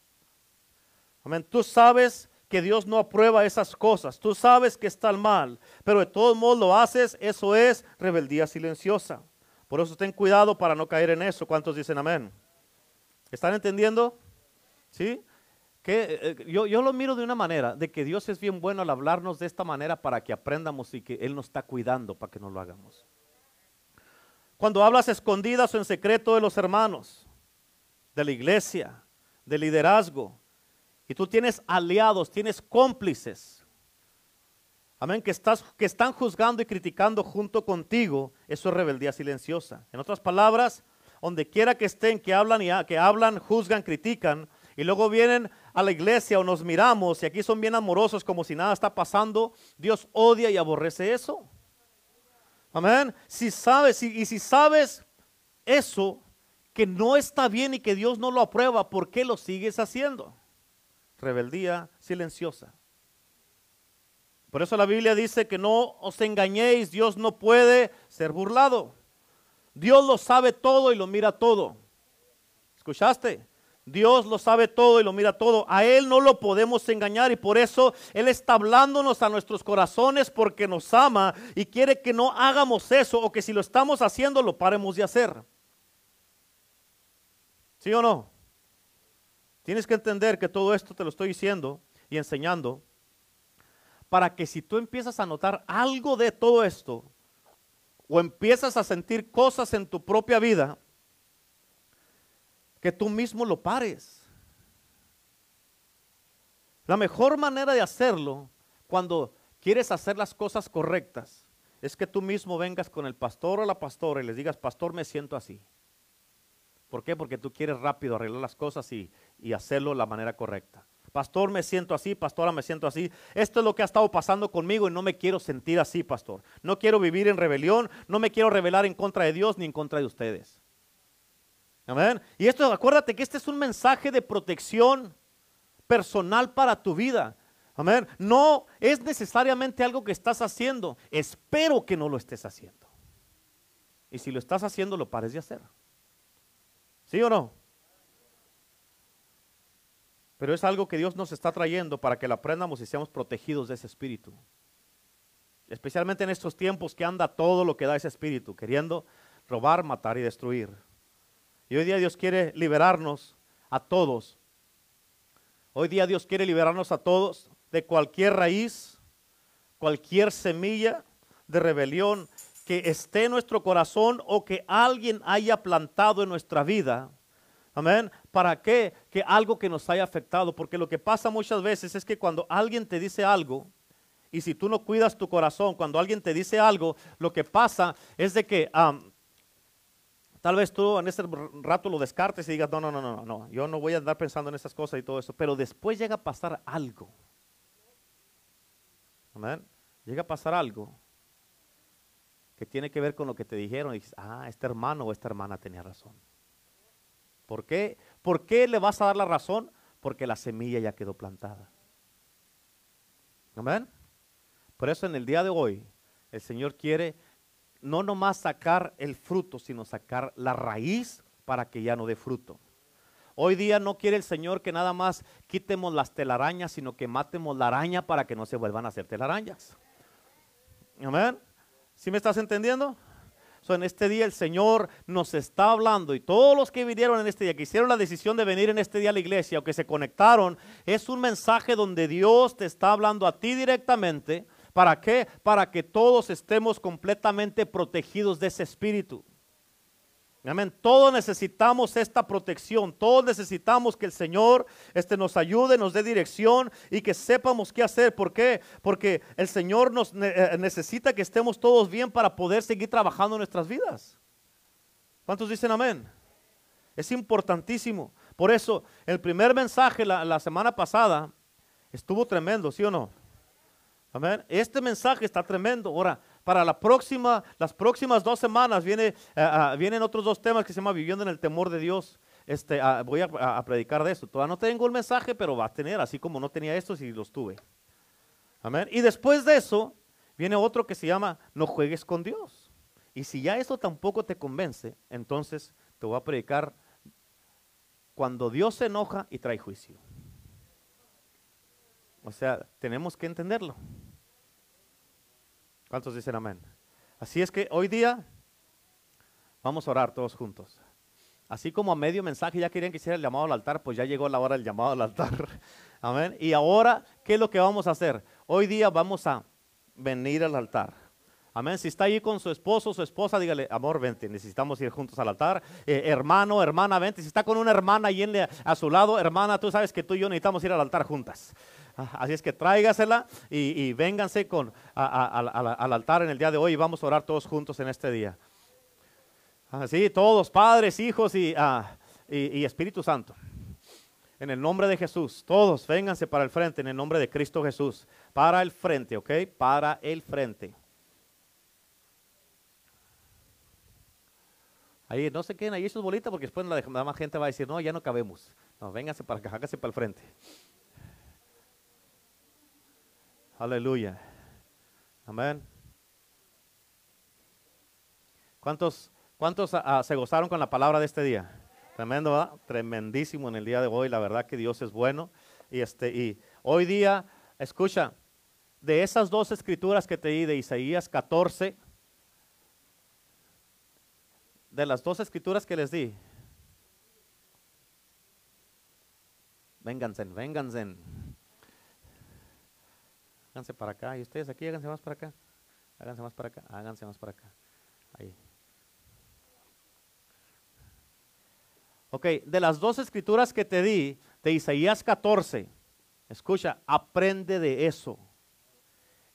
amén, tú sabes que Dios no aprueba esas cosas, tú sabes que está mal, pero de todos modos lo haces, eso es rebeldía silenciosa. Por eso ten cuidado para no caer en eso. ¿Cuántos dicen amén? ¿Están entendiendo? ¿Sí? Eh, eh, yo, yo, lo miro de una manera, de que Dios es bien bueno al hablarnos de esta manera para que aprendamos y que Él nos está cuidando para que no lo hagamos. Cuando hablas escondidas o en secreto de los hermanos, de la iglesia, de liderazgo, y tú tienes aliados, tienes cómplices, amén, que, estás, que están juzgando y criticando junto contigo, eso es rebeldía silenciosa. En otras palabras, donde quiera que estén, que hablan, y, que hablan, juzgan, critican, y luego vienen a la iglesia o nos miramos y aquí son bien amorosos como si nada está pasando, Dios odia y aborrece eso. Amén. Si sabes, y, y si sabes eso, que no está bien y que Dios no lo aprueba, ¿por qué lo sigues haciendo? Rebeldía silenciosa. Por eso la Biblia dice que no os engañéis, Dios no puede ser burlado. Dios lo sabe todo y lo mira todo. ¿Escuchaste? Dios lo sabe todo y lo mira todo. A Él no lo podemos engañar y por eso Él está hablándonos a nuestros corazones porque nos ama y quiere que no hagamos eso o que si lo estamos haciendo lo paremos de hacer. ¿Sí o no? Tienes que entender que todo esto te lo estoy diciendo y enseñando para que si tú empiezas a notar algo de todo esto o empiezas a sentir cosas en tu propia vida, que tú mismo lo pares. La mejor manera de hacerlo cuando quieres hacer las cosas correctas es que tú mismo vengas con el pastor o la pastora y les digas, pastor, me siento así. ¿Por qué? Porque tú quieres rápido arreglar las cosas y, y hacerlo de la manera correcta. Pastor, me siento así, pastora, me siento así. Esto es lo que ha estado pasando conmigo y no me quiero sentir así, pastor. No quiero vivir en rebelión, no me quiero rebelar en contra de Dios ni en contra de ustedes. Amén. Y esto, acuérdate que este es un mensaje de protección personal para tu vida. Amén. No es necesariamente algo que estás haciendo. Espero que no lo estés haciendo. Y si lo estás haciendo, lo pares de hacer. ¿Sí o no? Pero es algo que Dios nos está trayendo para que lo aprendamos y seamos protegidos de ese espíritu. Especialmente en estos tiempos que anda todo lo que da ese espíritu, queriendo robar, matar y destruir. Y hoy día Dios quiere liberarnos a todos. Hoy día Dios quiere liberarnos a todos de cualquier raíz, cualquier semilla de rebelión que esté en nuestro corazón o que alguien haya plantado en nuestra vida Amén. ¿Para qué? Que algo que nos haya afectado. Porque lo que pasa muchas veces es que cuando alguien te dice algo, y si tú no cuidas tu corazón, cuando alguien te dice algo, lo que pasa es de que tal vez tú en ese rato lo descartes y digas, no, no, no, no, no, yo no voy a andar pensando en esas cosas y todo eso. Pero después llega a pasar algo. Amén. Llega a pasar algo que tiene que ver con lo que te dijeron y dices, ah, este hermano o esta hermana tenía razón. ¿Por qué? ¿Por qué le vas a dar la razón? Porque la semilla ya quedó plantada. Amén. Por eso en el día de hoy el Señor quiere no nomás sacar el fruto, sino sacar la raíz para que ya no dé fruto. Hoy día no quiere el Señor que nada más quitemos las telarañas, sino que matemos la araña para que no se vuelvan a hacer telarañas. Amén. ¿Sí me estás entendiendo? en este día el Señor nos está hablando y todos los que vinieron en este día, que hicieron la decisión de venir en este día a la iglesia o que se conectaron, es un mensaje donde Dios te está hablando a ti directamente. ¿Para qué? Para que todos estemos completamente protegidos de ese espíritu. Amén. Todos necesitamos esta protección. Todos necesitamos que el Señor este, nos ayude, nos dé dirección y que sepamos qué hacer. ¿Por qué? Porque el Señor nos eh, necesita que estemos todos bien para poder seguir trabajando nuestras vidas. ¿Cuántos dicen amén? Es importantísimo. Por eso, el primer mensaje la, la semana pasada estuvo tremendo, ¿sí o no? Amén. Este mensaje está tremendo. Ahora, para la próxima, las próximas dos semanas viene, eh, ah, vienen otros dos temas que se llama Viviendo en el temor de Dios. Este, ah, voy a, predicar de eso. Todavía no tengo el mensaje, pero va a tener, así como no tenía estos y los tuve. Amén. Y después de eso, viene otro que se llama No juegues con Dios. Y si ya eso tampoco te convence, entonces te voy a predicar cuando Dios se enoja y trae juicio. O sea, tenemos que entenderlo. ¿Cuántos dicen amén? Así es que hoy día vamos a orar todos juntos. Así como a medio mensaje ya querían que hiciera el llamado al altar, pues ya llegó la hora del llamado al altar. Amén. Y ahora, ¿qué es lo que vamos a hacer? Hoy día vamos a venir al altar. Amén. Si está ahí con su esposo, su esposa, dígale, amor, vente, necesitamos ir juntos al altar. Eh, hermano, hermana, vente. Si está con una hermana ahí a su lado, hermana, tú sabes que tú y yo necesitamos ir al altar juntas. Ah, así es que tráigasela y, vénganse con, al altar en el día de hoy y vamos a orar todos juntos en este día. Así, todos, padres, hijos y, ah, y, y Espíritu Santo. En el nombre de Jesús, todos vénganse para el frente, en el nombre de Cristo Jesús. Para el frente, ¿ok? Para el frente. Ahí, no se queden ahí sus bolitas porque después la demás gente va a decir, no, ya no cabemos. No, vénganse para acá, para el frente. Aleluya. Amén. ¿Cuántos, cuántos ah, ah, se gozaron con la palabra de este día? Tremendo, ¿verdad? Tremendísimo en el día de hoy. La verdad que Dios es bueno. Y, este, y hoy día, escucha, de esas dos escrituras que te di de Isaías 14, de las dos escrituras que les di, vénganse, vénganse. Háganse para acá. Y ustedes aquí, háganse más para acá. Háganse más para acá. Háganse más para acá. Ahí. Ok, de las dos escrituras que te di, de Isaías 14, escucha, aprende de eso.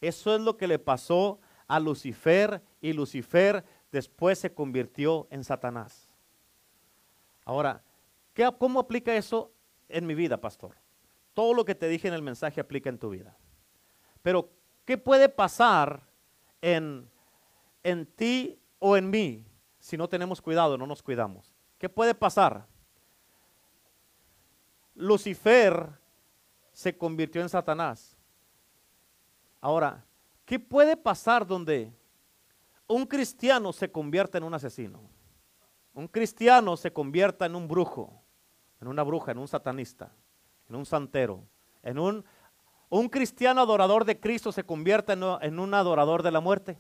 Eso es lo que le pasó a Lucifer y Lucifer después se convirtió en Satanás. Ahora, ¿qué, ¿cómo aplica eso en mi vida, pastor? Todo lo que te dije en el mensaje aplica en tu vida. Pero, ¿qué puede pasar en, en ti o en mí si no tenemos cuidado, no nos cuidamos? ¿Qué puede pasar? Lucifer se convirtió en Satanás. Ahora, ¿qué puede pasar donde un cristiano se convierta en un asesino? Un cristiano se convierta en un brujo, en una bruja, en un satanista, en un santero, en un, un cristiano adorador de Cristo se convierta en, en un adorador de la muerte.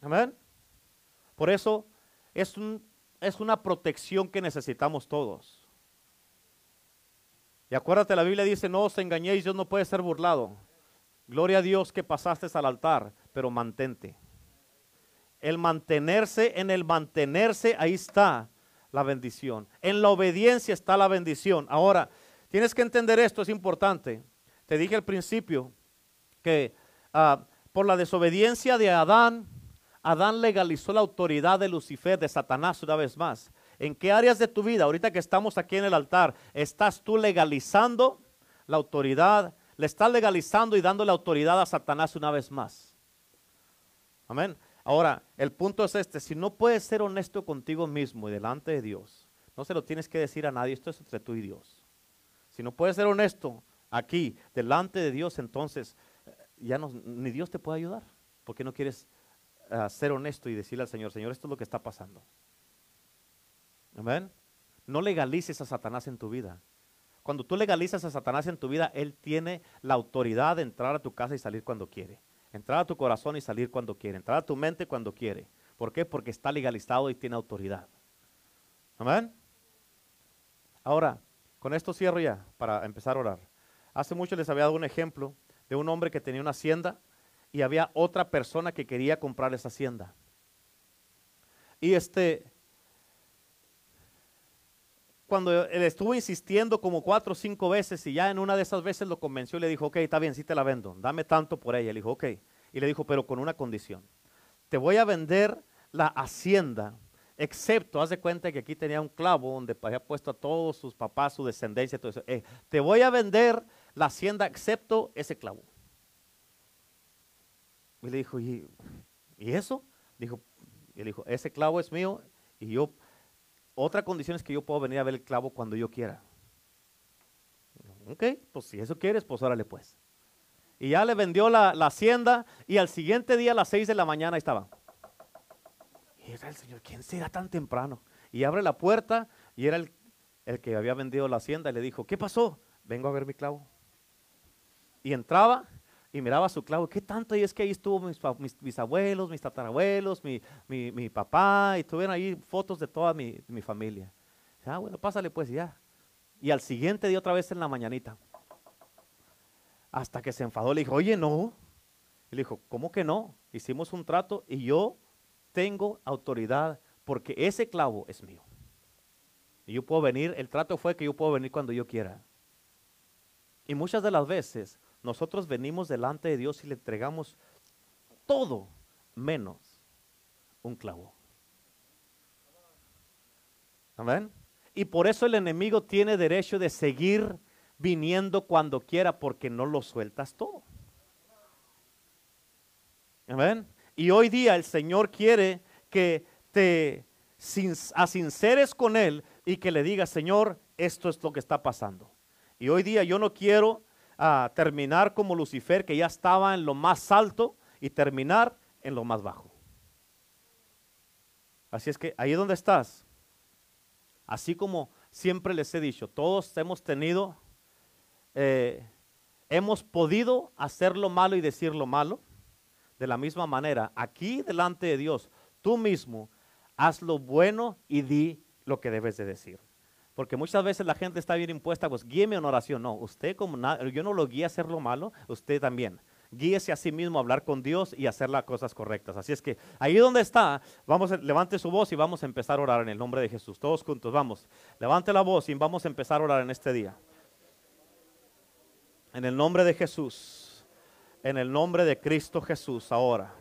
Amén. Por eso es, un, es una protección que necesitamos todos. Y acuérdate, la Biblia dice, no os engañéis, Dios no puede ser burlado. Gloria a Dios que pasaste al altar, pero mantente. El mantenerse, en el mantenerse, ahí está la bendición. En la obediencia está la bendición. Ahora, tienes que entender esto, es importante. Te dije al principio que ah, por la desobediencia de Adán, Adán legalizó la autoridad de Lucifer, de Satanás una vez más. ¿En qué áreas de tu vida, ahorita que estamos aquí en el altar, estás tú legalizando la autoridad? Le estás legalizando y dando la autoridad a Satanás una vez más. Amén. Ahora, el punto es este, si no puedes ser honesto contigo mismo y delante de Dios, no se lo tienes que decir a nadie, esto es entre tú y Dios. Si no puedes ser honesto aquí, delante de Dios, entonces eh, ya no, ni Dios te puede ayudar, porque no quieres ser honesto y decirle al Señor, Señor, esto es lo que está pasando. Amén. No legalices a Satanás en tu vida. Cuando tú legalizas a Satanás en tu vida, Él tiene la autoridad de entrar a tu casa y salir cuando quiere. Entrar a tu corazón y salir cuando quiere. Entrar a tu mente cuando quiere. ¿Por qué? Porque está legalizado y tiene autoridad. Amén. Ahora, con esto cierro ya para empezar a orar. Hace mucho les había dado un ejemplo de un hombre que tenía una hacienda y había otra persona que quería comprar esa hacienda. Y este, cuando él estuvo insistiendo como cuatro o cinco veces y ya en una de esas veces lo convenció y le dijo, ok, está bien, sí te la vendo, dame tanto por ella. Le dijo, ok. Y le dijo, pero con una condición. Te voy a vender la hacienda, excepto, haz de cuenta que aquí tenía un clavo donde había puesto a todos sus papás, su descendencia, todo eso. Eh, te voy a vender la hacienda excepto ese clavo. Y le dijo, ¿y, eso? Dijo, y le dijo, ese clavo es mío y yo, otra condición es que yo puedo venir a ver el clavo cuando yo quiera. Ok, pues si eso quieres, pues órale pues. Y ya le vendió la, hacienda y al siguiente día a las seis de la mañana estaba. Era el Señor, ¿quién será tan temprano? Y abre la puerta y era el, el que había vendido la hacienda y le dijo, ¿qué pasó? Vengo a ver mi clavo. Y entraba y miraba su clavo, ¿qué tanto? Y es que ahí estuvo mis, mis, abuelos, mis tatarabuelos, mi, mi, mi, papá, y tuvieron ahí fotos de toda mi, mi familia. Ah, bueno, pásale pues ya. Y al siguiente día otra vez en la mañanita. Hasta que se enfadó, le dijo, oye, no. Y le dijo, ¿cómo que no? Hicimos un trato y yo tengo autoridad porque ese clavo es mío. Y yo puedo venir, el trato fue que yo puedo venir cuando yo quiera. Y muchas de las veces nosotros venimos delante de Dios y le entregamos todo menos un clavo. Amén. Y por eso el enemigo tiene derecho de seguir viniendo cuando quiera porque no lo sueltas todo. Amén. Y hoy día el Señor quiere que te asinceres con Él y que le digas, Señor, esto es lo que está pasando. Y hoy día yo no quiero ah, terminar como Lucifer, que ya estaba en lo más alto, y terminar en lo más bajo. Así es que ahí donde estás, así como siempre les he dicho, todos hemos tenido, eh, hemos podido hacer lo malo y decir lo malo. De la misma manera, aquí delante de Dios, tú mismo haz lo bueno y di lo que debes de decir. Porque muchas veces la gente está bien impuesta, pues guíeme en oración. No, usted como nada, yo no lo guío a hacer lo malo, usted también. Guíese a sí mismo a hablar con Dios y hacer las cosas correctas. Así es que ahí donde está, vamos, levante su voz y vamos a empezar a orar en el nombre de Jesús. Todos juntos, vamos. Levante la voz y vamos a empezar a orar en este día. En el nombre de Jesús. En el nombre de Cristo Jesús ahora.